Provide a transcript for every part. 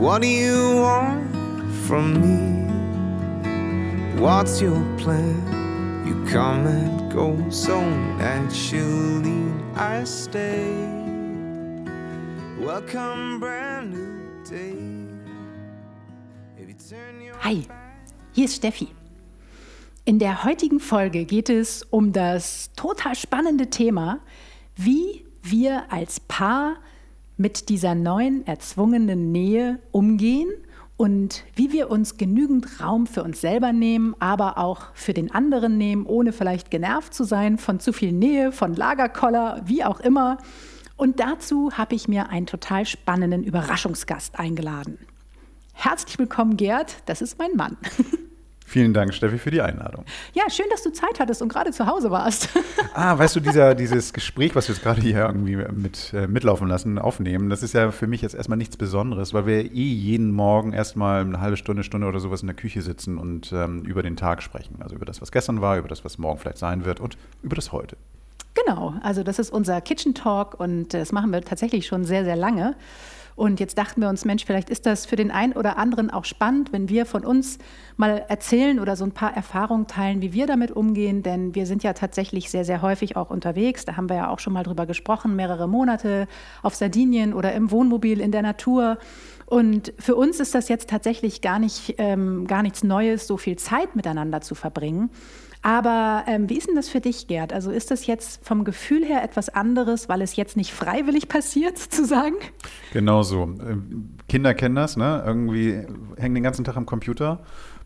What do you want from me? What's your plan? You come and go so naturally. I stay. Welcome, brand new day. Hi, hier ist Steffi. In der heutigen Folge geht es um das total spannende Thema, wie wir als Paar mit dieser neuen erzwungenen Nähe umgehen und wie wir uns genügend Raum für uns selber nehmen, aber auch für den anderen nehmen, ohne vielleicht genervt zu sein von zu viel Nähe, von Lagerkoller, wie auch immer. Und dazu habe ich mir einen total spannenden Überraschungsgast eingeladen. Herzlich willkommen, Gerd, das ist mein Mann. Vielen Dank, Steffi, für die Einladung. Ja, schön, dass du Zeit hattest und gerade zu Hause warst. Ah, weißt du, dieser, dieses Gespräch, was wir jetzt gerade hier irgendwie mit, äh, mitlaufen lassen, aufnehmen, das ist ja für mich jetzt erstmal nichts Besonderes, weil wir eh jeden Morgen erstmal eine halbe Stunde, Stunde oder sowas in der Küche sitzen und ähm, über den Tag sprechen. Also über das, was gestern war, über das, was morgen vielleicht sein wird und über das heute. Genau, also das ist unser Kitchen Talk und das machen wir tatsächlich schon sehr, sehr lange. Und jetzt dachten wir uns, Mensch, vielleicht ist das für den einen oder anderen auch spannend, wenn wir von uns mal erzählen oder so ein paar Erfahrungen teilen, wie wir damit umgehen. Denn wir sind ja tatsächlich sehr, sehr häufig auch unterwegs. Da haben wir ja auch schon mal drüber gesprochen, mehrere Monate auf Sardinien oder im Wohnmobil in der Natur. Und für uns ist das jetzt tatsächlich gar, nicht, ähm, gar nichts Neues, so viel Zeit miteinander zu verbringen. Aber ähm, wie ist denn das für dich, Gerd? Also ist das jetzt vom Gefühl her etwas anderes, weil es jetzt nicht freiwillig passiert, sozusagen? Genau so. Ähm, Kinder kennen das, ne? Irgendwie hängen den ganzen Tag am Computer,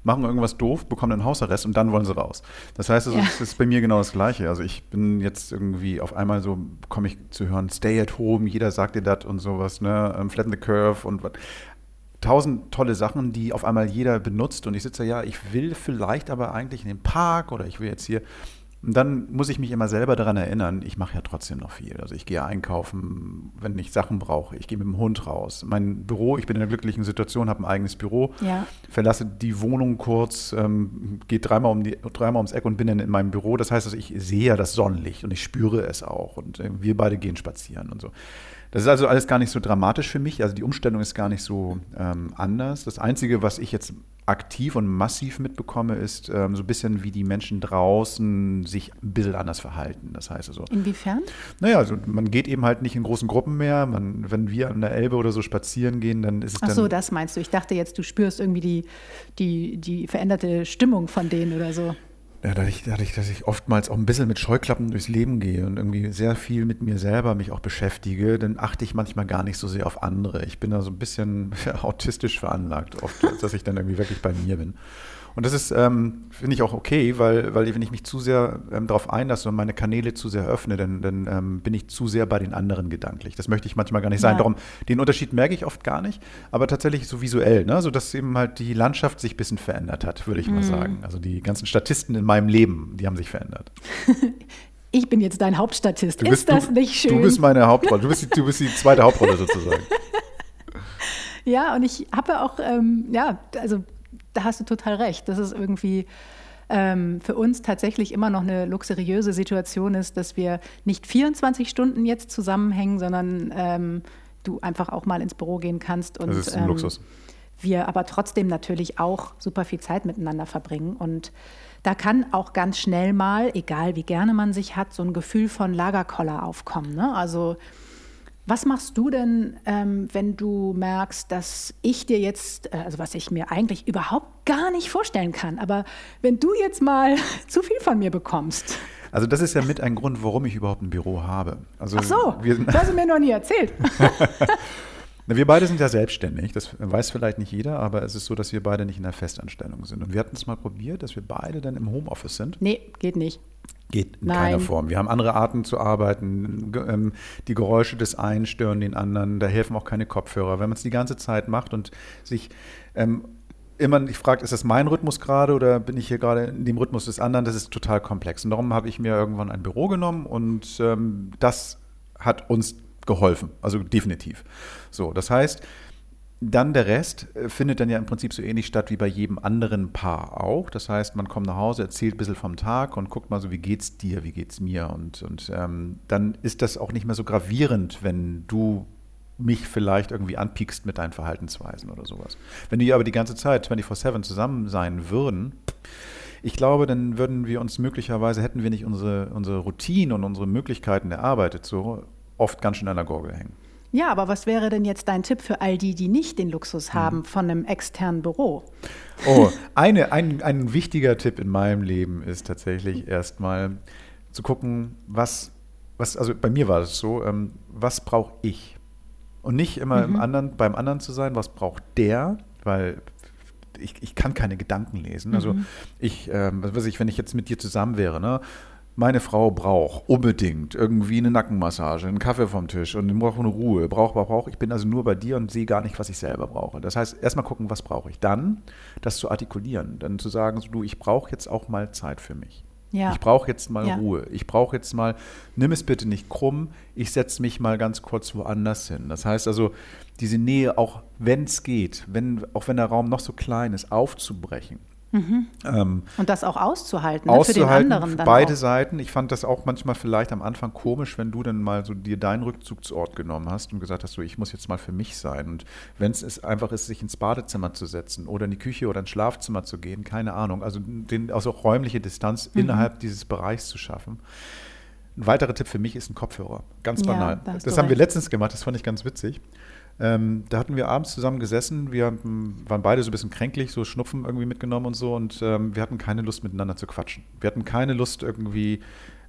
machen irgendwas doof, bekommen einen Hausarrest und dann wollen sie raus. Das heißt, also, Ja. es ist bei mir genau das Gleiche. Also ich bin jetzt irgendwie auf einmal so, komme ich zu hören, stay at home, jeder sagt dir das und sowas, ne? Ähm, Flatten the curve und was. Tausend tolle Sachen, die auf einmal jeder benutzt und ich sitze ja, ich will vielleicht aber eigentlich in den Park oder ich will jetzt hier. Und dann muss ich mich immer selber daran erinnern, ich mache ja trotzdem noch viel. Also ich gehe einkaufen, wenn ich Sachen brauche. Ich gehe mit dem Hund raus. Mein Büro, ich bin in einer glücklichen Situation, habe ein eigenes Büro, Ja. verlasse die Wohnung kurz, ähm, gehe dreimal, um die, dreimal ums Eck und bin dann in meinem Büro. Das heißt, also ich sehe ja das Sonnenlicht und ich spüre es auch. Und äh, wir beide gehen spazieren und so. Das ist also alles gar nicht so dramatisch für mich. Also die Umstellung ist gar nicht so ähm, anders. Das Einzige, was ich jetzt aktiv und massiv mitbekomme, ist ähm, so ein bisschen, wie die Menschen draußen sich ein bisschen anders verhalten. Das heißt also, Inwiefern? naja, also man geht eben halt nicht in großen Gruppen mehr. Man, wenn wir an der Elbe oder so spazieren gehen, dann ist es Ach so, das meinst du. Ich dachte jetzt, du spürst irgendwie die, die, die veränderte Stimmung von denen oder so. Ja, dadurch, dadurch, dass ich oftmals auch ein bisschen mit Scheuklappen durchs Leben gehe und irgendwie sehr viel mit mir selber mich auch beschäftige, dann achte ich manchmal gar nicht so sehr auf andere. Ich bin da so ein bisschen ja, autistisch veranlagt, oft, dass ich dann irgendwie wirklich bei mir bin. Und das ist, ähm, finde ich auch okay, weil, weil wenn ich mich zu sehr ähm, darauf einlasse und meine Kanäle zu sehr öffne, dann, dann ähm, bin ich zu sehr bei den anderen gedanklich. Das möchte ich manchmal gar nicht sein. Ja. Darum, den Unterschied merke ich oft gar nicht, aber tatsächlich so visuell, ne? so dass eben halt die Landschaft sich ein bisschen verändert hat, würde ich Mhm. mal sagen. Also die ganzen Statisten in meinem Leben, die haben sich verändert. Ich bin jetzt dein Hauptstatist. Du ist bist, das du, nicht schön? Du bist meine Hauptrolle. Du bist die, du bist die zweite Hauptrolle sozusagen. Ja, und ich habe auch, ähm, ja, also da hast du total recht. Das ist irgendwie ähm, für uns tatsächlich immer noch eine luxuriöse Situation ist, dass wir nicht 24 Stunden jetzt zusammenhängen, sondern ähm, du einfach auch mal ins Büro gehen kannst und Das ist ein ähm, Luxus. wir aber trotzdem natürlich auch super viel Zeit miteinander verbringen. Und da kann auch ganz schnell mal, egal wie gerne man sich hat, so ein Gefühl von Lagerkoller aufkommen. Ne? Also was machst du denn, ähm, wenn du merkst, dass ich dir jetzt, äh, also was ich mir eigentlich überhaupt gar nicht vorstellen kann, aber wenn du jetzt mal zu viel von mir bekommst? Also das ist ja mit ein Grund, warum ich überhaupt ein Büro habe. Also Ach so, wir, das hast du mir noch nie erzählt. Wir beide sind ja selbstständig, das weiß vielleicht nicht jeder, aber es ist so, dass wir beide nicht in der Festanstellung sind. Und wir hatten es mal probiert, dass wir beide dann im Homeoffice sind. nee, geht nicht. Geht in Nein. keiner Form. Wir haben andere Arten zu arbeiten. Ähm, Die Geräusche des einen stören den anderen. Da helfen auch keine Kopfhörer. Wenn man es die ganze Zeit macht und sich ähm, immer nicht fragt, ist das mein Rhythmus gerade oder bin ich hier gerade in dem Rhythmus des anderen, das ist total komplex. Und darum habe ich mir irgendwann ein Büro genommen und ähm, das hat uns geholfen. Also definitiv. So, das heißt, dann der Rest äh, findet dann ja im Prinzip so ähnlich statt wie bei jedem anderen Paar auch. Das heißt, man kommt nach Hause, erzählt ein bisschen vom Tag und guckt mal so, wie geht's dir, wie geht's mir. Und, und ähm, dann ist das auch nicht mehr so gravierend, wenn du mich vielleicht irgendwie anpiekst mit deinen Verhaltensweisen oder sowas. Wenn die aber die ganze Zeit 24-7 zusammen sein würden, ich glaube, dann würden wir uns möglicherweise, hätten wir nicht unsere, unsere Routine und unsere Möglichkeiten erarbeitet, so oft ganz schön an der Gurgel hängen. Ja, aber was wäre denn jetzt dein Tipp für all die, die nicht den Luxus Hm. haben von einem externen Büro? Oh, eine, ein, ein wichtiger Tipp in meinem Leben ist tatsächlich erstmal zu gucken, was, was, also bei mir war es so, ähm, was brauche ich? Und nicht immer im anderen, beim anderen zu sein, was braucht der, weil ich, ich kann keine Gedanken lesen. Also ich, ähm, was weiß ich, wenn ich jetzt mit dir zusammen wäre, ne? Meine Frau braucht unbedingt irgendwie eine Nackenmassage, einen Kaffee vom Tisch und braucht eine Ruhe. Braucht, braucht, braucht. Ich bin also nur bei dir und sehe gar nicht, was ich selber brauche. Das heißt, erstmal gucken, was brauche ich. Dann das zu artikulieren. Dann zu sagen, so, du, ich brauche jetzt auch mal Zeit für mich. Ja. Ich brauche jetzt mal Ja. Ruhe. Ich brauche jetzt mal, nimm es bitte nicht krumm, ich setze mich mal ganz kurz woanders hin. Das heißt also, diese Nähe, auch wenn es geht, wenn, auch wenn der Raum noch so klein ist, aufzubrechen. Ähm, Und das auch auszuhalten, ne? für den auszuhalten, anderen dann beide auch. Seiten. Ich fand das auch manchmal vielleicht am Anfang komisch, wenn du dann mal so dir deinen Rückzugsort genommen hast und gesagt hast, so, ich muss jetzt mal für mich sein. Und wenn es einfach ist, sich ins Badezimmer zu setzen oder in die Küche oder ins Schlafzimmer zu gehen, keine Ahnung, also, den, also räumliche Distanz Mhm. innerhalb dieses Bereichs zu schaffen. Ein weiterer Tipp für mich ist ein Kopfhörer. Ganz Ja, banal. da hast das haben wir recht. letztens gemacht, das fand ich ganz witzig. Ähm, da hatten wir abends zusammen gesessen, wir waren beide so ein bisschen kränklich, so Schnupfen irgendwie mitgenommen und so. Und ähm, wir hatten keine Lust miteinander zu quatschen. Wir hatten keine Lust irgendwie,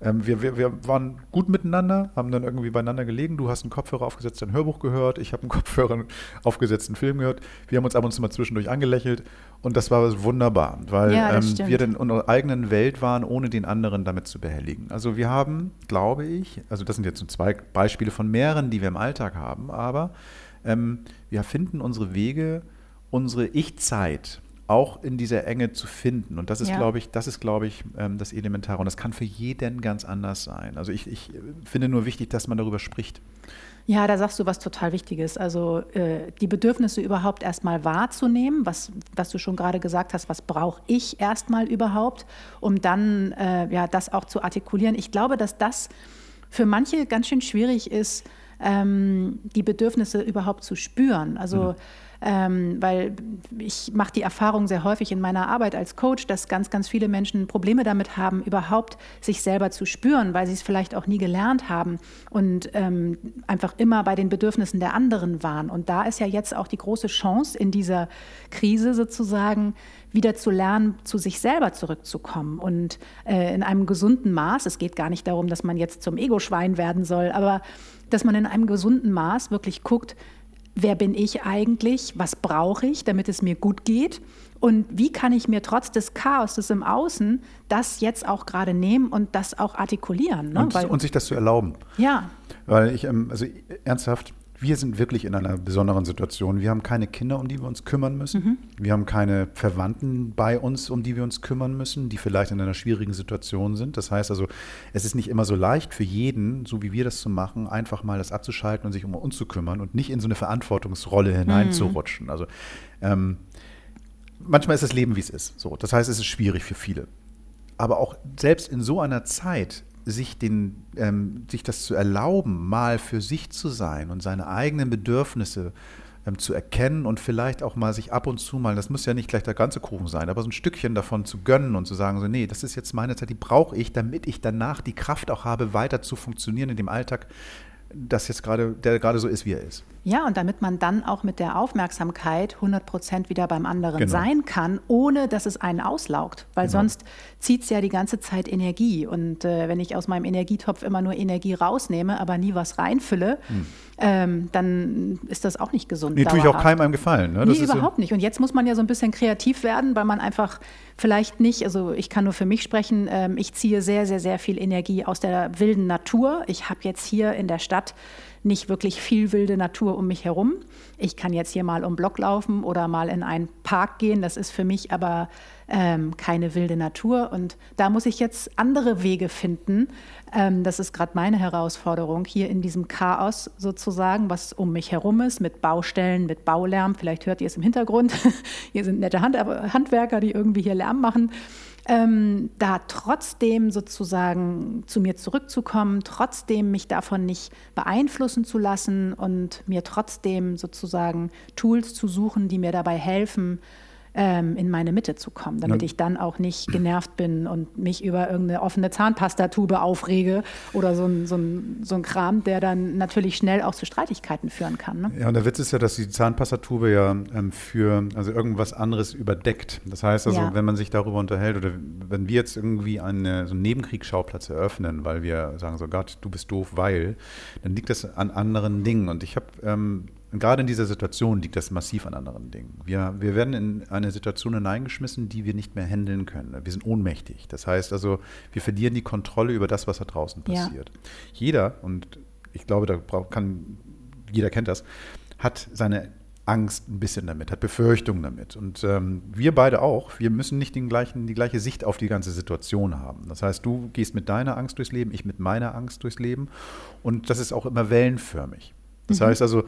ähm, wir, wir, wir waren gut miteinander, haben dann irgendwie beieinander gelegen, du hast einen Kopfhörer aufgesetzt, ein Hörbuch gehört, ich habe einen Kopfhörer aufgesetzt, einen Film gehört, wir haben uns ab und zu mal zwischendurch angelächelt. Und das war wunderbar, weil Ja, ähm, wir dann in unserer eigenen Welt waren, ohne den anderen damit zu behelligen. Also wir haben, glaube ich, also das sind jetzt so zwei Beispiele von mehreren, die wir im Alltag haben, aber ähm, wir finden unsere Wege, unsere Ich-Zeit auch in dieser Enge zu finden. Und das ist, Ja. glaube ich, das ist, glaube ich, ähm, das Elementare. Und das kann für jeden ganz anders sein. Also ich, ich finde nur wichtig, dass man darüber spricht. Ja, da sagst du was total Wichtiges. Also äh, die Bedürfnisse überhaupt erstmal wahrzunehmen, was, was du schon gerade gesagt hast, was brauche ich erstmal überhaupt, um dann äh, ja, das auch zu artikulieren. Ich glaube, dass das für manche ganz schön schwierig ist, ähm, die Bedürfnisse überhaupt zu spüren. Also ähm, weil ich mache die Erfahrung sehr häufig in meiner Arbeit als Coach, dass ganz, ganz viele Menschen Probleme damit haben, überhaupt sich selber zu spüren, weil sie es vielleicht auch nie gelernt haben und ähm, einfach immer bei den Bedürfnissen der anderen waren. Und da ist ja jetzt auch die große Chance in dieser Krise sozusagen, wieder zu lernen, zu sich selber zurückzukommen und äh, in einem gesunden Maß. Es geht gar nicht darum, dass man jetzt zum Ego-Schwein werden soll, aber dass man in einem gesunden Maß wirklich guckt, wer bin ich eigentlich, was brauche ich, damit es mir gut geht und wie kann ich mir trotz des Chaos des im Außen das jetzt auch gerade nehmen und das auch artikulieren. Ne? Und, Weil, und sich das zu erlauben. ja, Weil ich, ähm, also ernsthaft, wir sind wirklich in einer besonderen Situation. Wir haben keine Kinder, um die wir uns kümmern müssen. Wir haben keine Verwandten bei uns, um die wir uns kümmern müssen, die vielleicht in einer schwierigen Situation sind. Das heißt also, es ist nicht immer so leicht für jeden, so wie wir das zu machen, einfach mal das abzuschalten und sich um uns zu kümmern und nicht in so eine Verantwortungsrolle hineinzurutschen. Also ähm, manchmal ist das Leben, wie es ist. So, das heißt, es ist schwierig für viele. Aber auch selbst in so einer Zeit sich, den, ähm, sich das zu erlauben, mal für sich zu sein und seine eigenen Bedürfnisse ähm, zu erkennen und vielleicht auch mal sich ab und zu mal, das muss ja nicht gleich der ganze Kuchen sein, aber so ein Stückchen davon zu gönnen und zu sagen, so, nee, das ist jetzt meine Zeit, die brauche ich, damit ich danach die Kraft auch habe, weiter zu funktionieren in dem Alltag, das jetzt gerade, der gerade so ist, wie er ist. Ja, und damit man dann auch mit der Aufmerksamkeit 100 Prozent wieder beim anderen Genau. sein kann, ohne dass es einen auslaugt. Weil Genau. sonst zieht es ja die ganze Zeit Energie. Und äh, wenn ich aus meinem Energietopf immer nur Energie rausnehme, aber nie was reinfülle, ähm, dann ist das auch nicht gesund. Nee, tue ich auch keinem einem gefallen. Ne? Das nee, überhaupt so nicht. Und jetzt muss man ja so ein bisschen kreativ werden, weil man einfach vielleicht nicht, also ich kann nur für mich sprechen, ähm, ich ziehe sehr, sehr, sehr viel Energie aus der wilden Natur. Ich habe jetzt hier in der Stadt nicht wirklich viel wilde Natur um mich herum. Ich kann jetzt hier mal um Block laufen oder mal in einen Park gehen. Das ist für mich aber ähm, keine wilde Natur. Und da muss ich jetzt andere Wege finden. Ähm, das ist gerade meine Herausforderung, hier in diesem Chaos sozusagen, was um mich herum ist, mit Baustellen, mit Baulärm. Vielleicht hört ihr es im Hintergrund. hier sind nette Hand Handwerker, die irgendwie hier Lärm machen ähm, da trotzdem sozusagen zu mir zurückzukommen, trotzdem mich davon nicht beeinflussen zu lassen und mir trotzdem sozusagen Tools zu suchen, die mir dabei helfen, ähm, in meine Mitte zu kommen, damit ja. ich dann auch nicht genervt bin und mich über irgendeine offene Zahnpastatube aufrege oder so ein, so, ein, so ein Kram, der dann natürlich schnell auch zu Streitigkeiten führen kann. Ne? Ja, und der Witz ist ja, dass die Zahnpastatube ja ähm, für also irgendwas anderes überdeckt. Das heißt also, ja. wenn man sich darüber unterhält oder wenn wir jetzt irgendwie eine, so einen Nebenkriegsschauplatz eröffnen, weil wir sagen so, Gott, du bist doof, weil, dann liegt das an anderen Dingen. Und ich habe ähm, und gerade in dieser Situation liegt das massiv an anderen Dingen. Wir, wir werden in eine Situation hineingeschmissen, die wir nicht mehr handeln können. Wir sind ohnmächtig. Das heißt also, wir verlieren die Kontrolle über das, was da draußen passiert. Ja. Jeder, und ich glaube, da kann, jeder kennt das, hat seine Angst ein bisschen damit, hat Befürchtungen damit. Und ähm, wir beide auch. Wir müssen nicht den gleichen, die gleiche Sicht auf die ganze Situation haben. Das heißt, du gehst mit deiner Angst durchs Leben, ich mit meiner Angst durchs Leben. Und das ist auch immer wellenförmig. Das mhm. heißt also,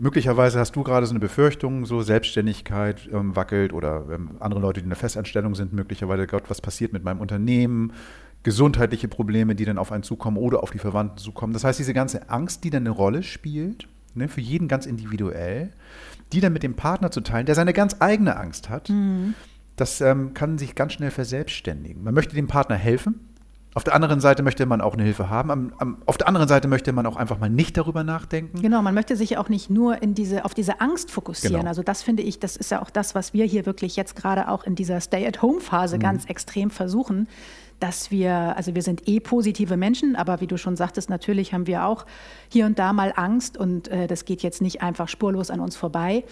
Möglicherweise hast du gerade so eine Befürchtung, so Selbstständigkeit ähm, wackelt oder ähm, andere Leute, die in der Festanstellung sind, möglicherweise, Gott, was passiert mit meinem Unternehmen? Gesundheitliche Probleme, die dann auf einen zukommen oder auf die Verwandten zukommen. Das heißt, diese ganze Angst, die dann eine Rolle spielt, ne, für jeden ganz individuell, die dann mit dem Partner zu teilen, der seine ganz eigene Angst hat, mhm. das ähm, kann sich ganz schnell verselbstständigen. Man möchte dem Partner helfen, auf der anderen Seite möchte man auch eine Hilfe haben. Am, am, auf der anderen Seite möchte man auch einfach mal nicht darüber nachdenken. Genau, man möchte sich auch nicht nur in diese, auf diese Angst fokussieren. Genau. Also das finde ich, das ist ja auch das, was wir hier wirklich jetzt gerade auch in dieser Stay-at-Home-Phase mhm. ganz extrem versuchen, dass wir, also wir sind eh positive Menschen, aber wie du schon sagtest, natürlich haben wir auch hier und da mal Angst und äh, das geht jetzt nicht einfach spurlos an uns vorbei.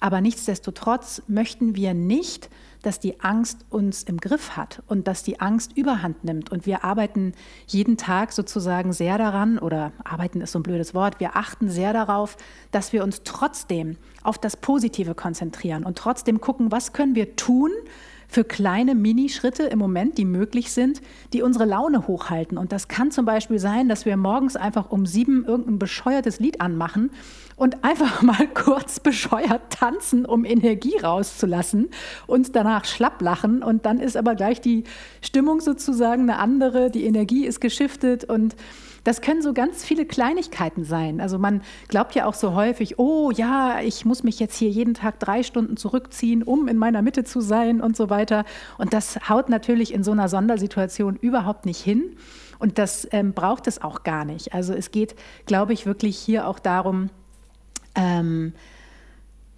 Aber nichtsdestotrotz möchten wir nicht, dass die Angst uns im Griff hat und dass die Angst überhand nimmt. Und wir arbeiten jeden Tag sozusagen sehr daran, oder arbeiten ist so ein blödes Wort, wir achten sehr darauf, dass wir uns trotzdem auf das Positive konzentrieren und trotzdem gucken, was können wir tun, für kleine Minischritte im Moment, die möglich sind, die unsere Laune hochhalten. Und das kann zum Beispiel sein, dass wir morgens einfach um sieben irgendein bescheuertes Lied anmachen und einfach mal kurz bescheuert tanzen, um Energie rauszulassen und danach schlapp lachen. Und dann ist aber gleich die Stimmung sozusagen eine andere, die Energie ist geschiftet und das können so ganz viele Kleinigkeiten sein. Also man glaubt ja auch so häufig, oh ja, ich muss mich jetzt hier jeden Tag drei Stunden zurückziehen, um in meiner Mitte zu sein und so weiter. Und das haut natürlich in so einer Sondersituation überhaupt nicht hin. Und das ähm, braucht es auch gar nicht. Also es geht, glaube ich, wirklich hier auch darum, ähm,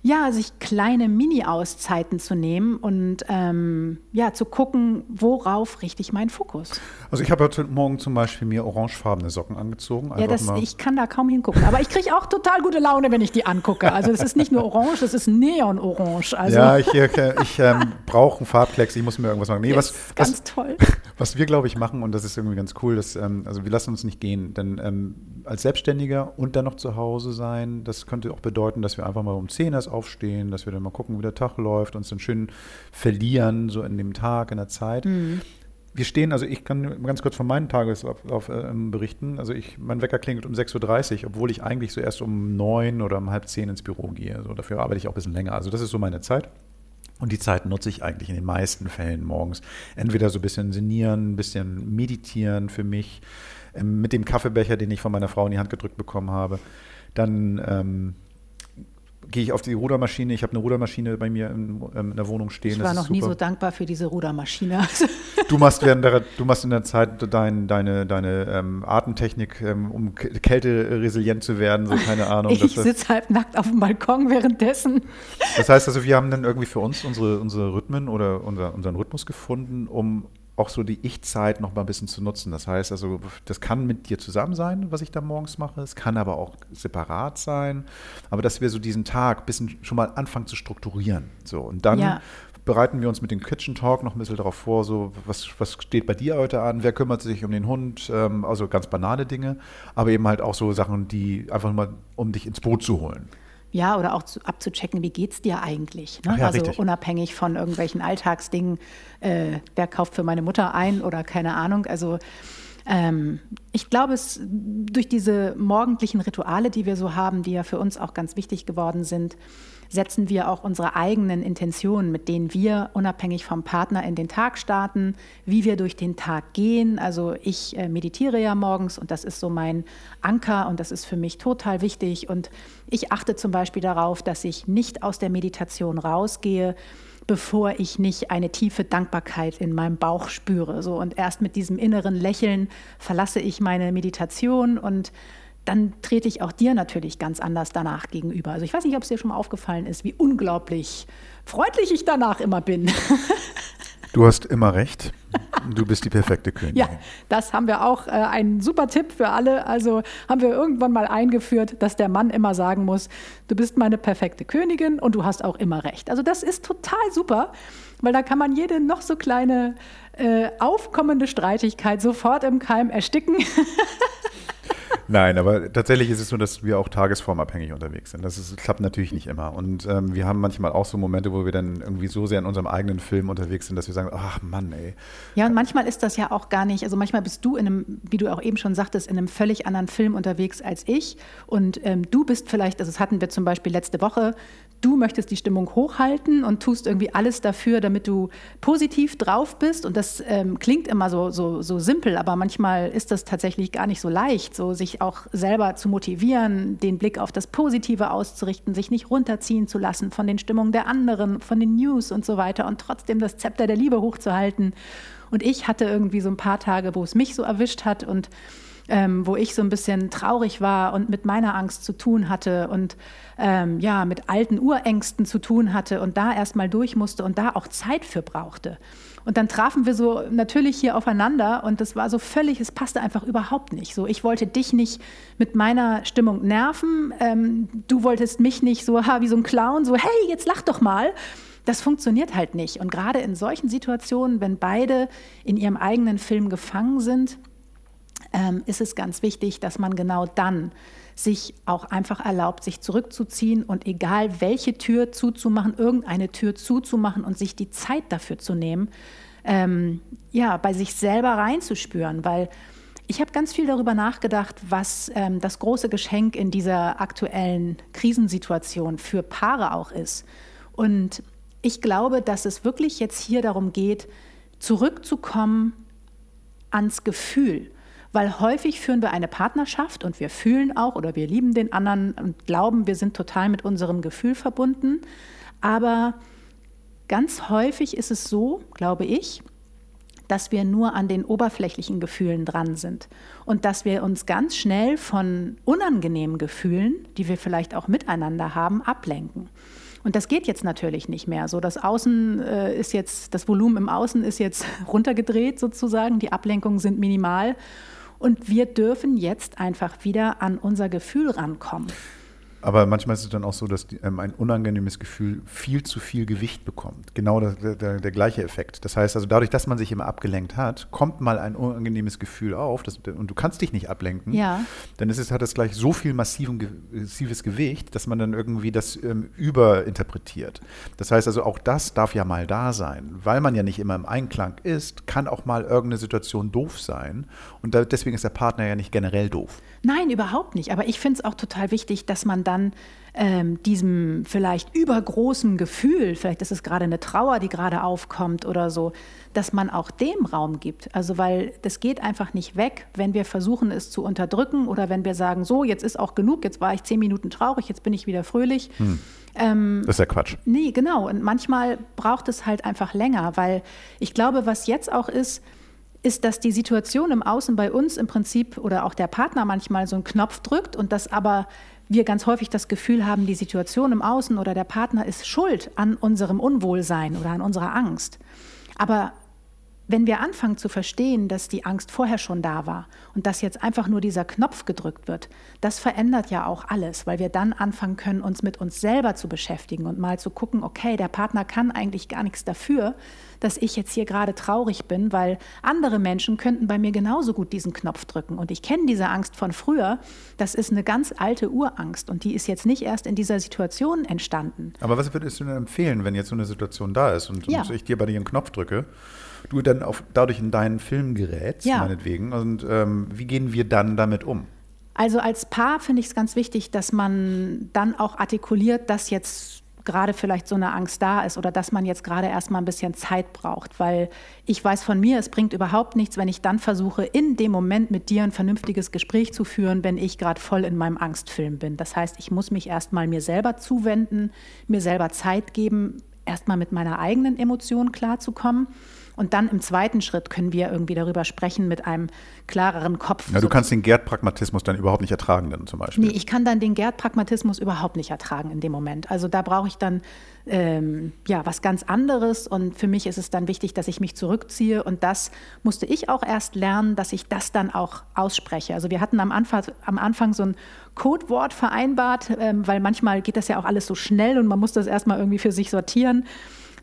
ja, sich kleine Mini-Auszeiten zu nehmen und ähm, ja, zu gucken, worauf richte ich meinen Fokus. Also ich habe heute Morgen zum Beispiel mir orangefarbene Socken angezogen. Ja, das, ich kann da kaum hingucken. Aber ich kriege auch total gute Laune, wenn ich die angucke. Also es ist nicht nur orange, es ist neonorange. Also ja, ich, ich ähm, brauche einen Farbklecks, ich muss mir irgendwas machen. Nee, was, ganz was, toll. Was wir, glaube ich, machen, und das ist irgendwie ganz cool, dass, ähm, also wir lassen uns nicht gehen, denn ähm, als Selbstständiger und dann noch zu Hause sein, das könnte auch bedeuten, dass wir einfach mal um 10 erst aufstehen, dass wir dann mal gucken, wie der Tag läuft, uns dann schön verlieren, so in dem Tag, in der Zeit. Mhm. Wir stehen, also ich kann ganz kurz von meinen Tageslauf äh, berichten. Also ich, mein Wecker klingelt um 6.30 Uhr, obwohl ich eigentlich so erst um 9 oder um halb 10 ins Büro gehe. So, dafür arbeite ich auch ein bisschen länger. Also das ist so meine Zeit. Und die Zeit nutze ich eigentlich in den meisten Fällen morgens. Entweder so ein bisschen sinnieren, ein bisschen meditieren für mich, ähm, mit dem Kaffeebecher, den ich von meiner Frau in die Hand gedrückt bekommen habe. Dann ähm, gehe ich auf die Rudermaschine. Ich habe eine Rudermaschine bei mir in, ähm, in der Wohnung stehen. Ich war noch nie so dankbar für diese Rudermaschine. du machst während der, du machst in der Zeit dein, deine, deine ähm, Atemtechnik, ähm, um kälteresilient zu werden, so keine Ahnung. ich sitze halb nackt auf dem Balkon währenddessen. Das heißt also, wir haben dann irgendwie für uns unsere, unsere Rhythmen oder unser, unseren Rhythmus gefunden, um auch so die Ich-Zeit noch mal ein bisschen zu nutzen. Das heißt also, das kann mit dir zusammen sein, was ich da morgens mache. Es kann aber auch separat sein. Aber dass wir so diesen Tag ein bisschen schon mal anfangen zu strukturieren. So, und dann Ja. bereiten wir uns mit dem Kitchen Talk noch ein bisschen darauf vor, so was, was steht bei dir heute an, wer kümmert sich um den Hund, ähm, also ganz banale Dinge, aber eben halt auch so Sachen, die einfach mal, um dich ins Boot zu holen. Ja, oder auch zu, abzuchecken, wie geht's dir eigentlich? Ne? Ja, also richtig. unabhängig von irgendwelchen Alltagsdingen, äh, wer kauft für meine Mutter ein oder keine Ahnung. Also ähm, ich glaube, es durch diese morgendlichen Rituale, die wir so haben, die ja für uns auch ganz wichtig geworden sind, setzen wir auch unsere eigenen Intentionen, mit denen wir unabhängig vom Partner in den Tag starten, wie wir durch den Tag gehen. Also ich äh, meditiere ja morgens und das ist so mein Anker und das ist für mich total wichtig. Und ich achte zum Beispiel darauf, dass ich nicht aus der Meditation rausgehe, bevor ich nicht eine tiefe Dankbarkeit in meinem Bauch spüre. So, und erst mit diesem inneren Lächeln verlasse ich meine Meditation und dann trete ich auch dir natürlich ganz anders danach gegenüber. Also ich weiß nicht, ob es dir schon mal aufgefallen ist, wie unglaublich freundlich ich danach immer bin. Du hast immer recht. Du bist die perfekte Königin. Ja, das haben wir auch äh, einen super Tipp für alle. Also haben wir irgendwann mal eingeführt, dass der Mann immer sagen muss, du bist meine perfekte Königin und du hast auch immer recht. Also das ist total super, weil da kann man jede noch so kleine äh, aufkommende Streitigkeit sofort im Keim ersticken. Nein, aber tatsächlich ist es so, dass wir auch tagesformabhängig unterwegs sind. Das ist, klappt natürlich nicht immer. Und ähm, wir haben manchmal auch so Momente, wo wir dann irgendwie so sehr in unserem eigenen Film unterwegs sind, dass wir sagen, ach Mann, ey. Ja, und manchmal ist das ja auch gar nicht, also manchmal bist du in einem, wie du auch eben schon sagtest, in einem völlig anderen Film unterwegs als ich. Und ähm, du bist vielleicht, also das hatten wir zum Beispiel letzte Woche, du möchtest die Stimmung hochhalten und tust irgendwie alles dafür, damit du positiv drauf bist. Und das ähm, klingt immer so, so, so simpel, aber manchmal ist das tatsächlich gar nicht so leicht, so sich auch selber zu motivieren, den Blick auf das Positive auszurichten, sich nicht runterziehen zu lassen von den Stimmungen der anderen, von den News und so weiter und trotzdem das Zepter der Liebe hochzuhalten. Und ich hatte irgendwie so ein paar Tage, wo es mich so erwischt hat und ähm, wo ich so ein bisschen traurig war und mit meiner Angst zu tun hatte und ähm, ja, mit alten Urängsten zu tun hatte und da erstmal durch musste und da auch Zeit für brauchte. Und dann trafen wir so natürlich hier aufeinander und das war so völlig, es passte einfach überhaupt nicht. So, ich wollte dich nicht mit meiner Stimmung nerven, ähm, du wolltest mich nicht so ha, wie so ein Clown, so hey, jetzt lach doch mal. Das funktioniert halt nicht. Und gerade in solchen Situationen, wenn beide in ihrem eigenen Film gefangen sind, ähm, ist es ganz wichtig, dass man genau dann sich auch einfach erlaubt, sich zurückzuziehen und egal welche Tür zuzumachen, irgendeine Tür zuzumachen und sich die Zeit dafür zu nehmen, ähm, ja, bei sich selber reinzuspüren, weil ich habe ganz viel darüber nachgedacht, was ähm, das große Geschenk in dieser aktuellen Krisensituation für Paare auch ist. Und ich glaube, dass es wirklich jetzt hier darum geht, zurückzukommen ans Gefühl. Weil häufig führen wir eine Partnerschaft und wir fühlen auch oder wir lieben den anderen und glauben, wir sind total mit unserem Gefühl verbunden. Aber ganz häufig ist es so, glaube ich, dass wir nur an den oberflächlichen Gefühlen dran sind und dass wir uns ganz schnell von unangenehmen Gefühlen, die wir vielleicht auch miteinander haben, ablenken. Und das geht jetzt natürlich nicht mehr. So, das Außen äh, ist jetzt, das Volumen im Außen ist jetzt runtergedreht sozusagen. Die Ablenkungen sind minimal. Und wir dürfen jetzt einfach wieder an unser Gefühl rankommen. Aber manchmal ist es dann auch so, dass ähm, ein unangenehmes Gefühl viel zu viel Gewicht bekommt. Genau der, der, der, gleiche Effekt. Das heißt also, dadurch, dass man sich immer abgelenkt hat, kommt mal ein unangenehmes Gefühl auf das, und du kannst dich nicht ablenken. Ja. Dann ist es, hat es gleich so viel massiven, massives Gewicht, dass man dann irgendwie das ähm, überinterpretiert. Das heißt also, auch das darf ja mal da sein. Weil man ja nicht immer im Einklang ist, kann auch mal irgendeine Situation doof sein. Und da, deswegen ist der Partner ja nicht generell doof. Nein, überhaupt nicht. Aber ich finde es auch total wichtig, dass man dann ähm, diesem vielleicht übergroßen Gefühl, vielleicht ist es gerade eine Trauer, die gerade aufkommt oder so, dass man auch dem Raum gibt. Also weil das geht einfach nicht weg, wenn wir versuchen, es zu unterdrücken oder wenn wir sagen, so, jetzt ist auch genug, jetzt war ich zehn Minuten traurig, jetzt bin ich wieder fröhlich. Hm. Ähm, das ist ja Quatsch. Nee, genau. Und manchmal braucht es halt einfach länger, weil ich glaube, was jetzt auch ist, ist, dass die Situation im Außen bei uns im Prinzip oder auch der Partner manchmal so einen Knopf drückt und dass aber wir ganz häufig das Gefühl haben, die Situation im Außen oder der Partner ist schuld an unserem Unwohlsein oder an unserer Angst. Aber wenn wir anfangen zu verstehen, dass die Angst vorher schon da war und dass jetzt einfach nur dieser Knopf gedrückt wird, das verändert ja auch alles, weil wir dann anfangen können, uns mit uns selber zu beschäftigen und mal zu gucken, okay, der Partner kann eigentlich gar nichts dafür, dass ich jetzt hier gerade traurig bin, weil andere Menschen könnten bei mir genauso gut diesen Knopf drücken. Und ich kenne diese Angst von früher. Das ist eine ganz alte Urangst und die ist jetzt nicht erst in dieser Situation entstanden. Aber was würdest du denn empfehlen, wenn jetzt so eine Situation da ist und, Ja. und ich dir bei dir einen Knopf drücke? Du dann auf, dadurch in deinen Film gerätst, Ja. meinetwegen. Und ähm, wie gehen wir dann damit um? Also als Paar finde ich es ganz wichtig, dass man dann auch artikuliert, dass jetzt gerade vielleicht so eine Angst da ist oder dass man jetzt gerade erstmal ein bisschen Zeit braucht, weil ich weiß von mir, es bringt überhaupt nichts, wenn ich dann versuche, in dem Moment mit dir ein vernünftiges Gespräch zu führen, wenn ich gerade voll in meinem Angstfilm bin. Das heißt, ich muss mich erstmal mir selber zuwenden, mir selber Zeit geben, erstmal mit meiner eigenen Emotion klarzukommen. Und dann im zweiten Schritt können wir irgendwie darüber sprechen mit einem klareren Kopf. Ja, du kannst den Gerd-Pragmatismus dann überhaupt nicht ertragen, dann zum Beispiel. Nee, ich kann dann den Gerd-Pragmatismus überhaupt nicht ertragen in dem Moment. Also da brauche ich dann ähm, ja, was ganz anderes und für mich ist es dann wichtig, dass ich mich zurückziehe und das musste ich auch erst lernen, dass ich das dann auch ausspreche. Also wir hatten am Anfang, am Anfang so ein Codewort vereinbart, ähm, weil manchmal geht das ja auch alles so schnell und man muss das erstmal irgendwie für sich sortieren.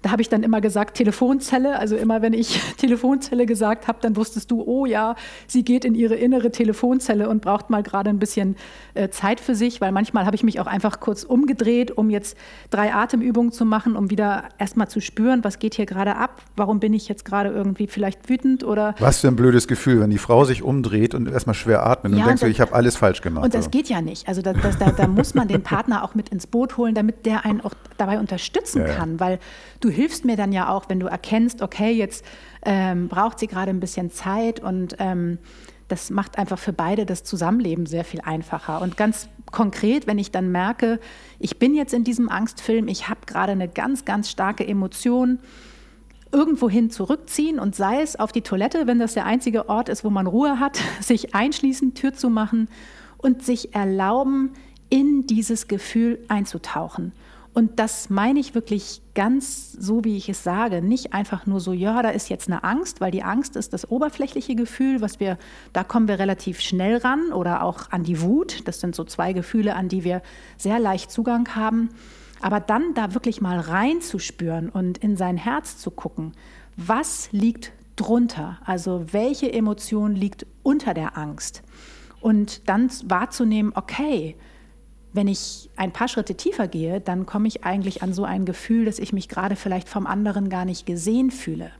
Da habe ich dann immer gesagt Telefonzelle. Also immer wenn ich Telefonzelle gesagt habe, dann wusstest du, oh ja, sie geht in ihre innere Telefonzelle und braucht mal gerade ein bisschen äh, Zeit für sich, weil manchmal habe ich mich auch einfach kurz umgedreht, um jetzt drei Atemübungen zu machen, um wieder erstmal zu spüren, was geht hier gerade ab, warum bin ich jetzt gerade irgendwie vielleicht wütend oder Was für ein blödes Gefühl, wenn die Frau sich umdreht und erstmal schwer atmet und Ja, denkst, und du, das- ich habe alles falsch gemacht. Und das geht ja nicht. Also da, das, da, da muss man den Partner auch mit ins Boot holen, damit der einen auch dabei unterstützen ja. kann. Weil du hilfst mir dann ja auch, wenn du erkennst, okay, jetzt ähm, braucht sie gerade ein bisschen Zeit und ähm, das macht einfach für beide das Zusammenleben sehr viel einfacher. Und ganz konkret, wenn ich dann merke, ich bin jetzt in diesem Angstfilm, ich habe gerade eine ganz, ganz starke Emotion, irgendwohin zurückziehen und sei es auf die Toilette, wenn das der einzige Ort ist, wo man Ruhe hat, sich einschließen, Tür zu machen und sich erlauben, in dieses Gefühl einzutauchen. Und das meine ich wirklich ganz so, wie ich es sage. Nicht einfach nur so, ja, da ist jetzt eine Angst, weil die Angst ist das oberflächliche Gefühl, was wir, da kommen wir relativ schnell ran oder auch an die Wut. Das sind so zwei Gefühle, an die wir sehr leicht Zugang haben. Aber dann da wirklich mal reinzuspüren und in sein Herz zu gucken, was liegt drunter? Also welche Emotion liegt unter der Angst? Und dann wahrzunehmen, okay, wenn ich ein paar Schritte tiefer gehe, dann komme ich eigentlich an so ein Gefühl, dass ich mich gerade vielleicht vom anderen gar nicht gesehen fühle.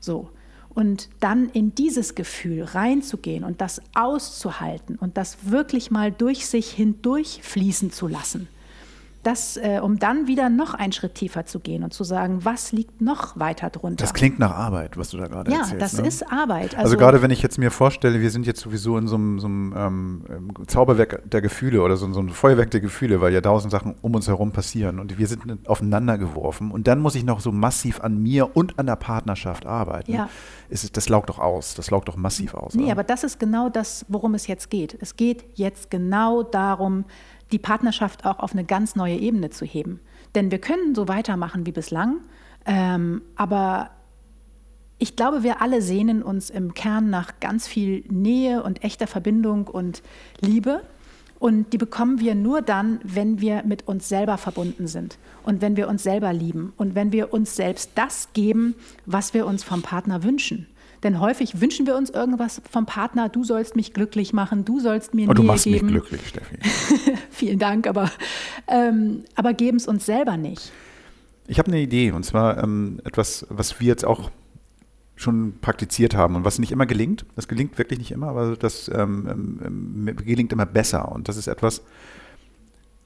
So. Und dann in dieses Gefühl reinzugehen und das auszuhalten und das wirklich mal durch sich hindurch fließen zu lassen. Das, äh, um dann wieder noch einen Schritt tiefer zu gehen und zu sagen, was liegt noch weiter drunter? Das klingt nach Arbeit, was du da gerade ja, erzählst. das ne? ist Arbeit. Also, gerade wenn ich jetzt mir vorstelle, wir sind jetzt sowieso in so einem, so einem ähm, ähm, Zauberwerk der Gefühle oder so, so ein Feuerwerk der Gefühle, weil ja tausend Sachen um uns herum passieren und wir sind aufeinander geworfen und dann muss ich noch so massiv an mir und an der Partnerschaft arbeiten. Ja. Ist das laugt doch aus, das laugt doch massiv aus. Nee, oder? aber das ist genau das, worum es jetzt geht. Es geht jetzt genau darum, die Partnerschaft auch auf eine ganz neue Ebene zu heben. Denn wir können so weitermachen wie bislang, ähm, aber ich glaube, wir alle sehnen uns im Kern nach ganz viel Nähe und echter Verbindung und Liebe. Und die bekommen wir nur dann, wenn wir mit uns selber verbunden sind und wenn wir uns selber lieben und wenn wir uns selbst das geben, was wir uns vom Partner wünschen. Denn häufig wünschen wir uns irgendwas vom Partner, du sollst mich glücklich machen, du sollst mir du Nähe machst geben. mich glücklich, Steffi. Vielen Dank, aber, ähm, aber geben es uns selber nicht. Ich habe eine Idee und zwar ähm, etwas, was wir jetzt auch schon praktiziert haben und was nicht immer gelingt. Das gelingt wirklich nicht immer, aber das ähm, ähm, gelingt immer besser. Und das ist etwas,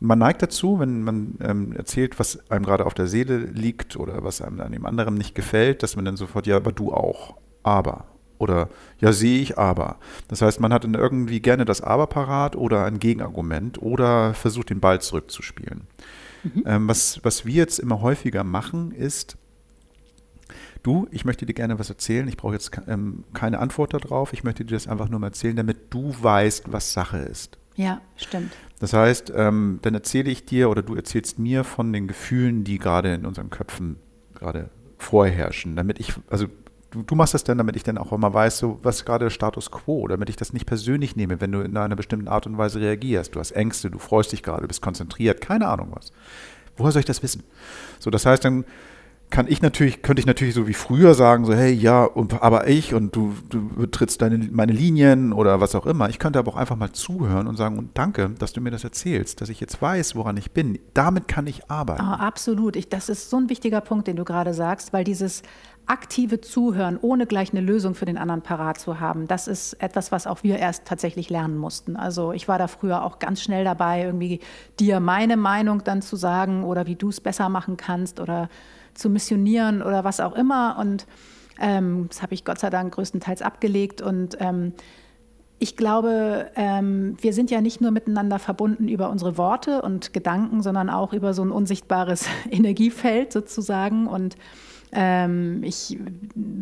man neigt dazu, wenn man ähm, erzählt, was einem gerade auf der Seele liegt oder was einem an dem anderen nicht gefällt, dass man dann sofort, ja, aber du auch, aber. Oder ja, sehe ich aber. Das heißt, man hat dann irgendwie gerne das Aber parat oder ein Gegenargument oder versucht den Ball zurückzuspielen. Ähm, was, was wir jetzt immer häufiger machen, ist, du, ich möchte dir gerne was erzählen, ich brauche jetzt ähm, keine Antwort darauf, ich möchte dir das einfach nur mal erzählen, damit du weißt, was Sache ist. Ja, stimmt. Das heißt, ähm, dann erzähle ich dir oder du erzählst mir von den Gefühlen, die gerade in unseren Köpfen gerade vorherrschen, damit ich, also du, du machst das dann, damit ich dann auch immer weiß, so, was gerade der Status quo, damit ich das nicht persönlich nehme, wenn du in einer bestimmten Art und Weise reagierst. Du hast Ängste, du freust dich gerade, du bist konzentriert, keine Ahnung was. Woher soll ich das wissen? So, das heißt, dann kann ich natürlich, könnte ich natürlich so wie früher sagen, so, hey, ja, und, aber ich und du, du betrittst deine, meine Linien oder was auch immer. Ich könnte aber auch einfach mal zuhören und sagen, und danke, dass du mir das erzählst, dass ich jetzt weiß, woran ich bin. Damit kann ich arbeiten. Oh, absolut. Ich, das ist so ein wichtiger Punkt, den du gerade sagst, weil dieses aktive Zuhören, ohne gleich eine Lösung für den anderen parat zu haben, das ist etwas, was auch wir erst tatsächlich lernen mussten. Also ich war da früher auch ganz schnell dabei, irgendwie dir meine Meinung dann zu sagen oder wie du es besser machen kannst oder zu missionieren oder was auch immer. Und ähm, das habe ich Gott sei Dank größtenteils abgelegt. Und ähm, ich glaube, ähm, wir sind ja nicht nur miteinander verbunden über unsere Worte und Gedanken, sondern auch über so ein unsichtbares Energiefeld sozusagen. Und ähm, ich